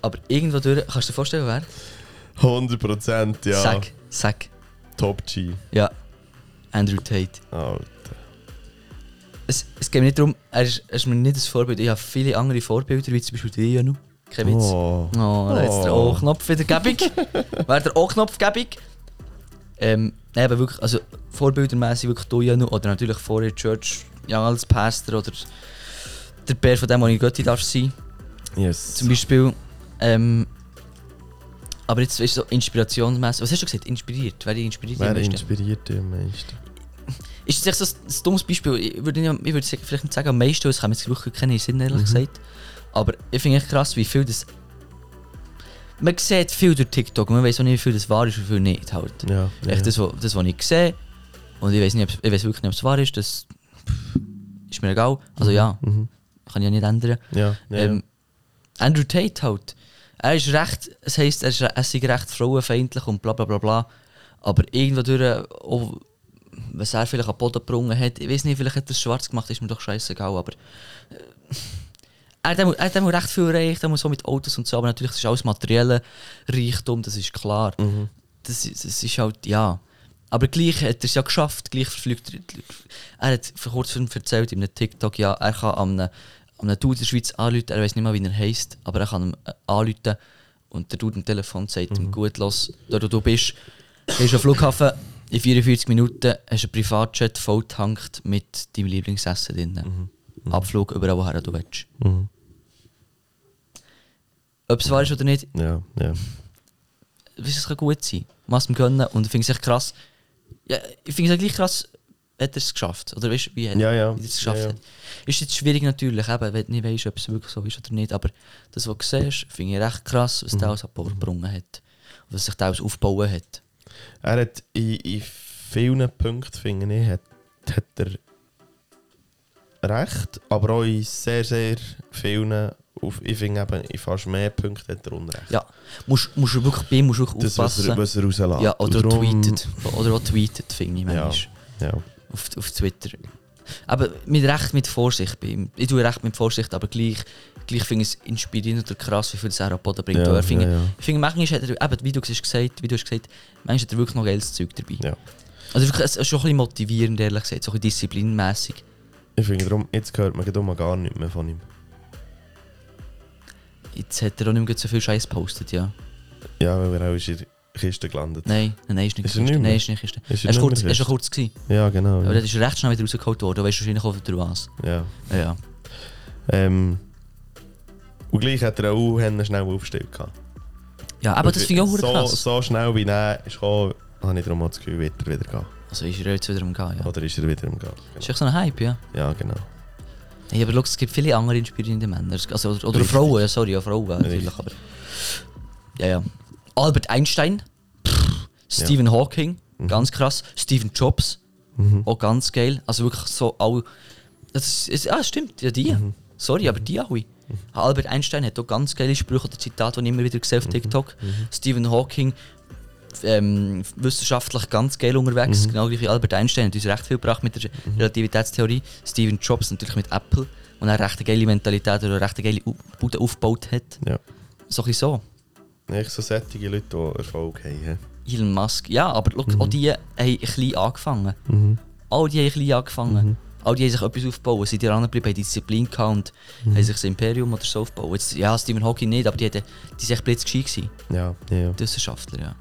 Aber irgendwo durch, kannst du dir vorstellen, wer? 100% ja. Sag, sag. Top G. Ja. Andrew Tate. Alter. Es, es geht mir nicht darum, er ist, er ist mir nicht ein Vorbild. Ich habe viele andere Vorbilder, wie zum Beispiel die Janu. Kein Witz. Oh. Oh, da jetzt der Oh. O-Knopf wieder gäbig. Wäre der O-Knopf gäbig? Ähm, nein, aber wirklich, also vorbildermäßig wirklich du Janu oder natürlich vorher Church, ja, als Pastor oder der Bär von dem, wo ich Götti darf sein. Yes. Zum Beispiel. Ähm, aber jetzt du so inspirationsmäßig. Was hast du gesagt? Inspiriert? Wer inspiriert? Wer inspiriert dich am meisten? Ist es echt so ein, dummes Beispiel? Ich würde, nicht, ich würde vielleicht nicht sagen am meisten, weil es kann mir jetzt wirklich keinen Sinn, ehrlich Mhm. gesagt. Aber ich finde echt krass, wie viel das. Man sieht viel durch TikTok und man weiß auch nicht, wie viel das wahr ist und wie viel nicht. Halt. Ja. ja. Das, was das, was ich sehe, und ich weiß nicht, ich weiß wirklich nicht, ob es wahr ist, das ist mir egal. Also ja, Mhm. kann ich ja nicht ändern. Ja. Ähm, Andrew Tate halt. Er ist recht, es heisst, er, ist, er sei recht frauenfeindlich und bla bla bla bla. Aber irgendwo durch, auch, was er vielleicht am Boden gebrungen hat, ich weiß nicht, vielleicht hat er es schwarz gemacht, ist mir doch scheißegal, aber... Äh, er hat einmal- er hat recht viel erreicht, einmal so mit Autos und so, aber natürlich das ist alles materielle Reichtum, das ist klar. Mhm. Das, das ist halt, ja... Aber gleich hat er es ja geschafft, gleich verflügt er. Er hat vor kurzem erzählt in einem TikTok, ja, er kann an einem, an einem Dude in der Schweiz anrufen, er weiß nicht mal, wie er heisst, aber er kann ihm äh, anrufen und der Dude am Telefon sagt ihm, gut, los, da wo du bist, gehst am Flughafen, in 44 Minuten hast du einen Privatjet volltankt mit deinem Lieblingsessen drin. Abflug überall, woher du willst. Mhm. Ob es wahr ist oder nicht, Ja, ja. weißt, es kann gut sein. Machst ihm gönnen und ich finde es echt krass. Ja, ich finde es gleich krass, hat er es geschafft. Oder weißt du, wie, hat- Ja, ja. wie er es geschafft Ja, ja. hat. Ist jetzt schwierig natürlich, eben, wenn du nicht weißt, ob es wirklich so ist oder nicht. Aber das, was du siehst, finde ich recht krass, Mhm. was der alles abgebrungen hat. Und was sich der alles aufgebaut hat. Er hat in, in vielen Punkten, finde ich, hat, hat er recht, aber auch in sehr, sehr vielen, auf, ich finde eben, in fast mehr Punkten hat er Unrecht. Ja, musst, musst du wirklich bei musst du wirklich Das, was aufpassen. er, was er rauslässt. ja, oder auch darum- tweetet. Oder auch tweetet, finde ich Ja, manchmal. ja. Auf, auf Twitter. Aber mit recht mit Vorsicht bei ihm. Ich tue recht mit Vorsicht, aber gleich, gleich finde ich es inspirierend oder krass, wie viel das er auf den Boden bringt. Ja, er finde, ja, ja. Ich finde, manchmal hat er, eben, wie du es gesagt, wie du hast gesagt, manchmal hat er wirklich noch geiles Zeug dabei. Ja. Also wirklich, es ist schon ein bisschen motivierend, ehrlich gesagt, so ein bisschen disziplinmässig. Ich finde darum, jetzt hört man gar nicht mehr von ihm. Jetzt hat er auch nicht mehr so viel Scheiß gepostet, ja. Ja, weil er auch ist in der Kiste gelandet. Nein, nein, nein, ist nicht Ist Kiste. Nein, ist nicht Kiste. Ist Er er ist kurz, er ist kurz gewesen. Ja, genau. Aber Ja. das ist recht schnell wieder rausgeholt worden, du weißt wahrscheinlich auch durch was. ja. Ja, ja. Ähm, und gleich hat er auch Hände schnell aufgestellt. gehabt. Ja, aber das finde ich auch so, so, krass. so schnell wie er ist gekommen, habe ich darum auch das Gefühl, wird er wieder gehen. Also ist er jetzt wieder am Gehen, ja. Oder ist er wieder im Gehen? Ist echt so ein Hype, ja. Ja, genau. Hey, aber schau, es gibt viele andere inspirierende Männer. Also, oder oder. Frauen, ja, sorry, ja, Frauen natürlich. Richtig. Aber, ja, ja. Albert Einstein, pff, Stephen Hawking, ganz krass. Stephen Jobs, Mhm. auch ganz geil. Also wirklich so all. Das ist, ah, stimmt, ja, die. Mhm. Sorry, aber die alle. Albert Einstein hat auch ganz geile Sprüche oder Zitate, die ich immer wieder gesehen Mhm. auf TikTok. Stephen Hawking, ähm, wissenschaftlich ganz geil unterwegs, Mhm. genau gleich wie Albert Einstein, hat uns recht viel gebracht mit der Relativitätstheorie. Stephen Jobs natürlich mit Apple, und er recht eine geile Mentalität oder eine recht geile Bude aufgebaut hat. Ja. So ein bisschen so. Nicht so sättige Leute, die Erfolg haben. Elon Musk, ja, aber schau, auch die haben ein klein angefangen. Mhm. All die haben ein klein angefangen. All die haben sich etwas aufgebaut, sind dran geblieben, haben Disziplin gehabt und haben sich das Imperium oder so aufgebaut. Jetzt, ja, Stephen Hawking nicht, aber die, hatten, die sind echt blitzgescheit gewesen. Ja, ja, ja. Die Wissenschaftler, ja.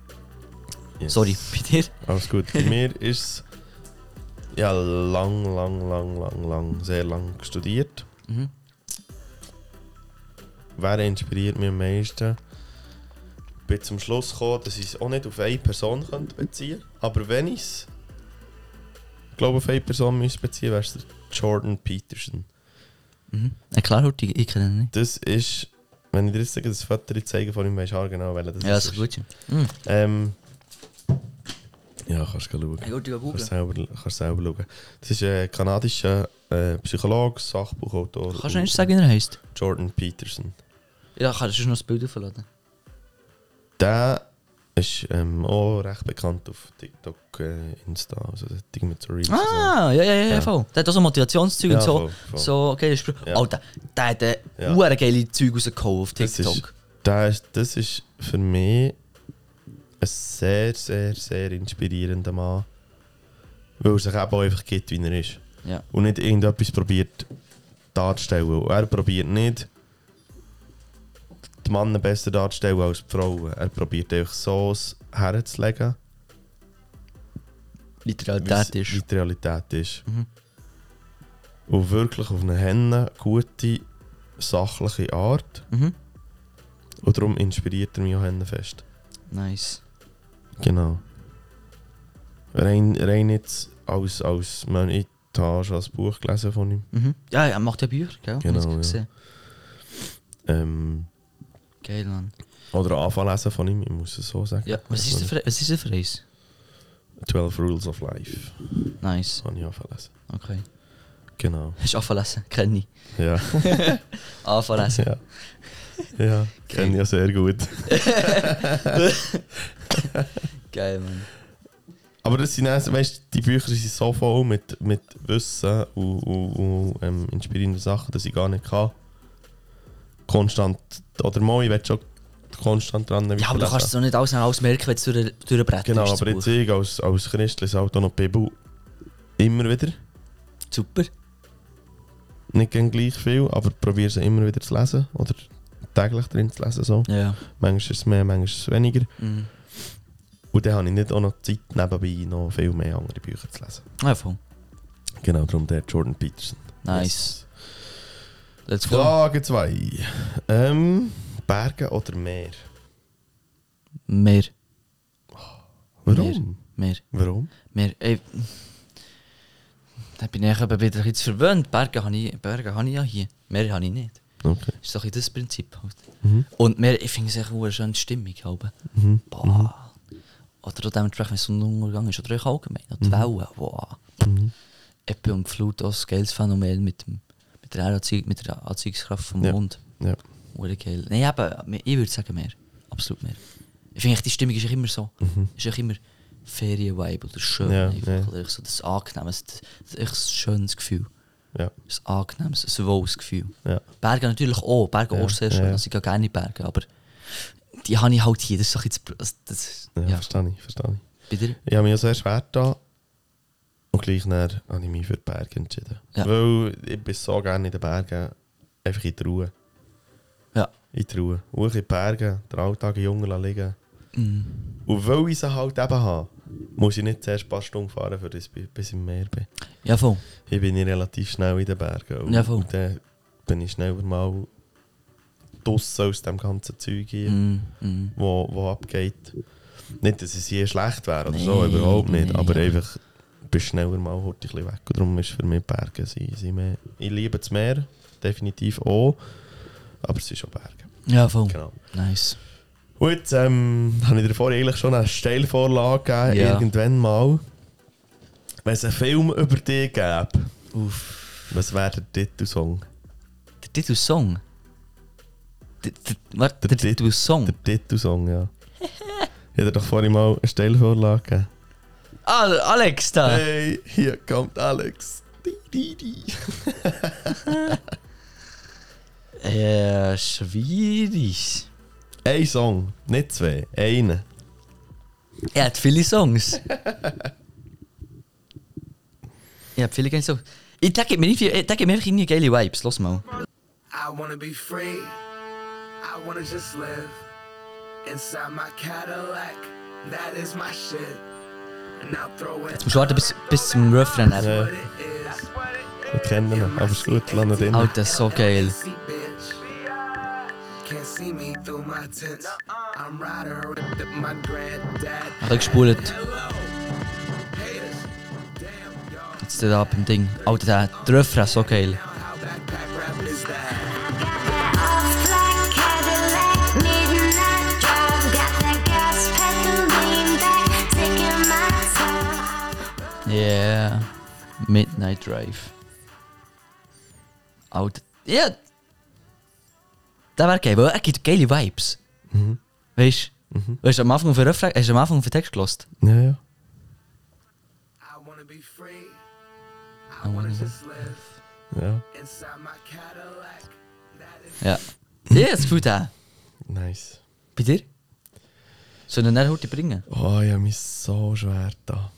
Yes. Sorry, bei dir? Alles gut. Bei mir ist es ja lang, lang, lang, lang, lang, sehr lang studiert. Mhm. Wer inspiriert mich am meisten? Bin zum Schluss gekommen, dass ich es auch nicht auf eine Person könnte beziehen könnte. Aber wenn ich es, ich glaube, auf eine Person müsste beziehen, wäre es Jordan Peterson. Mhm. Ja, klar, Horti, ich kenne ihn nicht. Das ist, wenn ich dir jetzt sage, das Foto zeigen von ihm, weisst du genau, welcher das Ja, das ist. ist gut. ja. Mhm. Ähm, ja, kannst du schauen. Ja, gut, Kannst selber, kannst selber schauen. Das ist ein kanadischer äh, Psychologe, Sachbuchautor. Kannst du nicht sagen, wie er heisst? Jordan Peterson. Ja, kannst du noch das Bild aufladen? Der ist ähm, auch recht bekannt auf TikTok, äh, Insta, also das Ding mit so Reels. Ah, ja, ja, ja, Ja. voll. Der hat auch so Motivationszeug Ja, und so. voll, voll. So Sprüche. Ja. Alter, der hat äh, Ja. geile Zeug rausgehauen auf Das TikTok. Der ist, das ist für mich ein sehr, sehr, sehr inspirierender Mann. Weil er sich eben auch einfach gibt, wie er ist. Ja. Und nicht irgendetwas probiert darzustellen. Er probiert nicht, die Männer besser darzustellen als die Frauen. Er probiert einfach so herzulegen, Wie die Realität ist. wie die Realität ist. Mhm. Und wirklich auf eine Henne gute, sachliche Art. Mhm. Und darum inspiriert er mich auch fest. Nice. Genau. Rein, rein jetzt als, als man ich habe schon ein Buch gelesen von ihm. Mhm. Ja, er macht ja Bücher, gell? Genau, ja. Ähm, Geil, Mann. oder anfangen lesen von ihm, ich muss es so sagen. Ja, was ist, der für, was ist der für eins? 12 Rules of Life. Nice. Habe ich anfangen lesen. Okay. Genau. Hast du anfangen lesen? Kenn ich. Ja. Anfangen lesen. ja. Ja, kenne ich ja sehr gut. Geil, Mann. Aber das sind also, weißt, die Bücher sind so voll mit, mit Wissen und, und, und ähm, inspirierenden Sachen, dass ich gar nicht kann. Konstant, oder mal, ich will schon konstant dran Ja, aber du kannst es doch nicht alles, alles merken, wenn du durch, durchbretterst. Genau, das aber jetzt ich als, als Christ lese auch noch Bibel immer wieder. Super. Nicht gleich viel, aber probiere sie immer wieder zu lesen. Oder täglich drin zu lesen. So. Ja. Manchmal ist es mehr, manchmal ist es weniger. Mhm. Und dann habe ich nicht auch noch Zeit, nebenbei noch viel mehr andere Bücher zu lesen. Ja, voll. Genau, darum der Jordan Peterson. Nice. let's go. Frage 2. Ähm, Berge oder Meer? Mehr, Warum? mehr, Warum? mehr. Ey, da bin ich eben wieder ein bisschen verwöhnt. Berge habe ich, Berge habe ich ja hier. Meer habe ich nicht. Okay. Das ist doch das Prinzip halt. Mhm. Und mehr, ich finde es echt eine schöne Stimmung. Halt. Mhm. Boah. Oder dementsprechend, wenn es Sonnenuntergang ist. Oder auch allgemein. Die Wellen. Wow. Mhm. Ebbe und Flut, auch ein geiles Phänomen mit, dem, mit, der Anziehung, mit der Anziehungskraft vom Ja. Mond. Ja. Oder geil. Nein, eben, ich würde sagen mehr. Absolut mehr. Ich finde, die Stimmung ist immer so. Ist echt immer Ferien-Vibe oder schön. Mhm. Ja, einfach. Oder so das angenehmes, das, das ist echt ein schönes Gefühl. Ja. Ein angenehmes, ein wohles Gefühl. Ja. Berge natürlich auch. Berge Ja, auch sehr schön. Also ich gehe gerne in Berge. Aber die habe ich halt hier. Das ist doch jetzt. Das, das, Ja, ja, verstehe ich, verstehe ich. bei dir? Ich habe mich ja sehr schwer da und gleich dann habe ich mich für die Berge entschieden. Ja. Weil ich bin so gerne in den Bergen, einfach in der Ruhe. Ja. In der Ruhe. Ruhe in den Bergen, den Alltag in Jungen liegen. Mm. Und weil ich sie halt eben habe, muss ich nicht zuerst ein paar Stunden fahren, für das ich bis im Meer bin. Ja, voll. Ich bin ich relativ schnell in den Bergen. Und, Ja, voll. und dann bin ich schneller mal draussen aus dem ganzen Zeug hier, Mm, mm. wo, wo abgeht. Nicht, dass es je schlecht wäre oder so, Nee, überhaupt nicht. nee, aber aber- einfach bist schneller mal heute ein bisschen weg. Und darum ist für mich Berge sind, sind mehr. Ich liebe das Meer, definitiv auch. Aber es ist auch Berge. Ja, voll. Genau. Nice. Jetzt ähm, habe ich dir vorhin eigentlich schon eine Steilvorlage gegeben, Ja. irgendwann mal. Wenn es einen Film über dich gäbe, Uff. was wäre der Titelsong? Der Titelsong? Warte, Der der, Tit- Titelsong? Der Titelsong, ja. ich dir doch vorhin mal eine Steilvorlage gegeben. Ah, Alex da! Hey, hier kommt Alex. Di, di, di. Äh, schwierig. Ein Song, nicht zwei, einen. Er hat viele Songs. er hat viele geile Songs. Ich, der gibt mir, nicht viel, der gibt mir einfach irgendwie geile Vibes. Los mal. I wanna be free. I wanna just live inside my Cadillac. That is my shit. And I'll throw it. Jetzt musst du warten bis, bis zum Refrain. Ja. Wir kennen ihn, aber ist gut, lass ihn drin. Alter, so geil. See, bitch. Can't see me through my tents. I'm rider with my granddad. Ein bisschen gespult. Hello, haters. Damn, y'all. Jetzt da beim Ding. Alter, der, der Refrain, so geil. Yeah. Midnight Drive. Alter. Ja. Der wäre geil, weil er gibt geile Vibes. Weißt du? Weißt du, am Anfang den Refrain, hast du am Anfang den Text gelost? Ja, ja. I wanna be free. I wanna just live Ja, inside my Cadillac. That is Ja. Ja, das nice. Bei dir? Sollen wir dann heute bringen? Oh, ich habe mich so schwer da.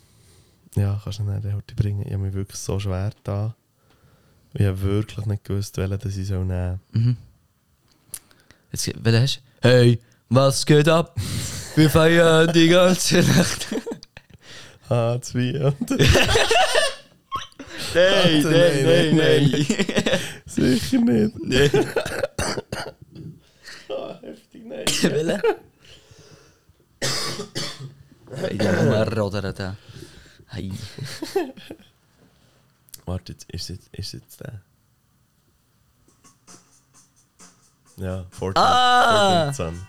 Ja, kannst du nicht heute bringen. Ich habe mich wirklich so schwer da. Ich habe wirklich nicht gewusst, welchen das ich soll nehmen Mhm. Jetzt, welchen hast du? Hey, was geht ab? Wir feiern die ganze Nacht. Ah, zwei und... Nein, nein, nein, Sicher nicht. nein. Ah, heftig, nein. Welchen? Der Nummer oder der. Hey. Warte, jetzt, ist, jetzt, ist jetzt der? Ja, Fortnite. Ah! Fortnite Sun.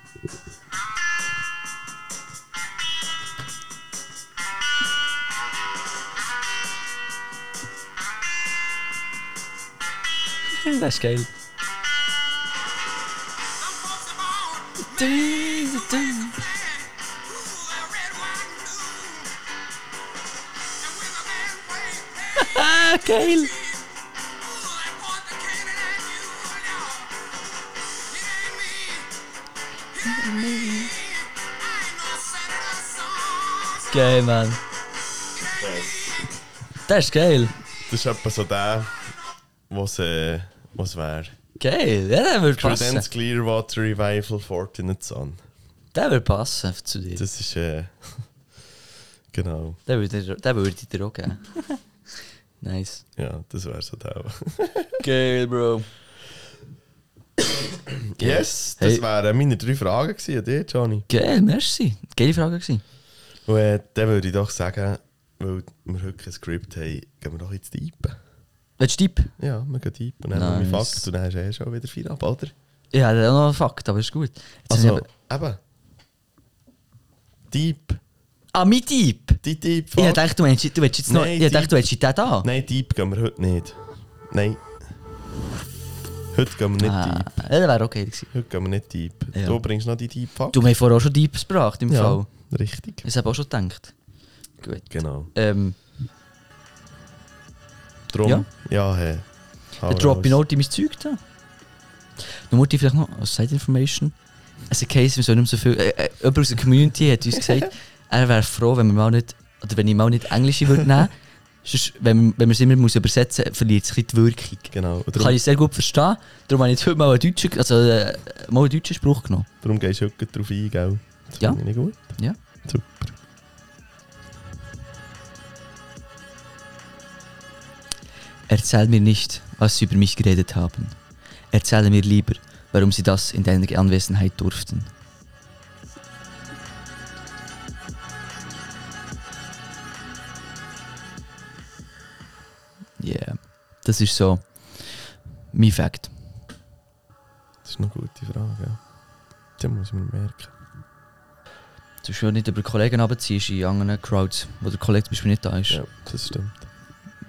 Das ist geil. Geil. Geil, Mann. Das ist geil. Das ist etwa so der, was äh, was wäre. Geil, ja, der würde passen. Prudence Clearwater Revival Fortunate Sun. Der würde passen zu dir. Das ist äh, genau. Der würde der würde ich dir auch geben. Nice. Ja, das wäre so der. Geil, Bro. Yes, das Hey. wären meine drei Fragen gewesen an dich, Johnny. Geil, merci. Geile Frage gewesen. Und äh, dann würde ich doch sagen, weil wir heute kein Skript haben, gehen wir doch jetzt typen. Willst du Tipp? Ja, wir gehen typen. Dann haben wir Nice. Fakt und dann hast du eh schon wieder vier ab, oder? Ja, das ist auch noch ein Fakt, aber ist gut. Jetzt Also, habe ich eben. Deep. Ah, mein Tipp! Die Deep Ich dachte, du willst jetzt noch... Nein, ich dachte, du willst den da. Nein, Deep gehen wir heute nicht. Nein. Heute gehen wir nicht Ah, Deep. ja, das wäre okay gewesen. Heute gehen wir nicht Deep. Ja. Du bringst noch die Deep Fakt. Du, haben vorher auch schon Deeps gebracht, im ja, Fall. richtig. Ich habe auch schon gedacht. Gut. Genau. Ähm, Drum, Ja. ja, hey. Hau Dann droppe ich noch mein Zeug da. Dann muss ich vielleicht noch Side Information. Es ist ein Case, wir sollen nicht so viel. Äh, äh, jemand aus der Community hat uns gesagt, er wäre froh, wenn wir mal nicht. Oder wenn ich mal nicht Englische würde nehmen. Sonst, wenn, wenn man es immer muss übersetzen muss, verliert es die Wirkung. Genau. Und Kann darum, ich sehr gut verstehen. Darum habe ich jetzt heute mal einen deutschen, also, äh, mal einen deutschen Spruch genommen. darum gehst du heute drauf ein, gell? Das Ja. finde ich gut. Ja. Super. Erzähl mir nicht, was sie über mich geredet haben. Erzähle mir lieber, warum sie das in deiner Anwesenheit durften. Yeah. Das ist so mein Fakt. Das ist eine gute Frage. Ja. Das muss mir merken. Du musst ja nicht über Kollegen abziehst in anderen Crowds, wo der Kollege zum Beispiel nicht da ist. Ja, das stimmt.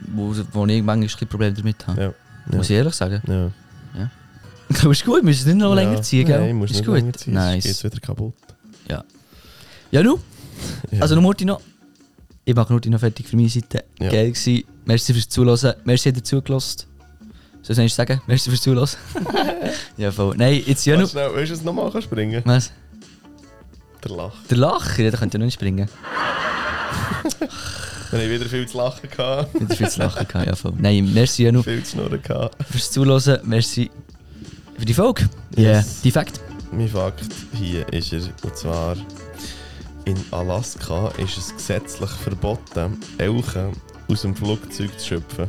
Wo, wo ich manchmal ein Probleme damit habe. Ja. Muss ich ehrlich sagen. Ja. Du ist gut, müssen es nicht noch ja. länger ziehen, gell? Nein, musst ist nicht gut. länger ziehen. Nice. Geht's wieder kaputt. Ja, nu? Ja. Also, noch Murti noch. Ich mache Murti noch fertig für meine Seite. Ja. Geil gewesen. Merci fürs Zuhören. Merci, habt ihr zugelassen. Soll ich sagen? Merci fürs Zuhören. ja, voll. Nein, jetzt ja noch. schnell, willst du es nochmal kannst springen? Was? Der Lach. Der Lacher, ja, da könnt ihr noch nicht springen. Dann habe ich wieder viel zu lachen gehabt. Nicht viel zu lachen gehabt, ja, voll. Nein, merci ja noch viel zu schnurren gehabt. fürs Zuhören. Merci für die Folge. Ja, Yes. die Fakt. Mein Fakt hier ist er, und zwar in Alaska ist es gesetzlich verboten, Elchen aus dem Flugzeug zu schöpfen.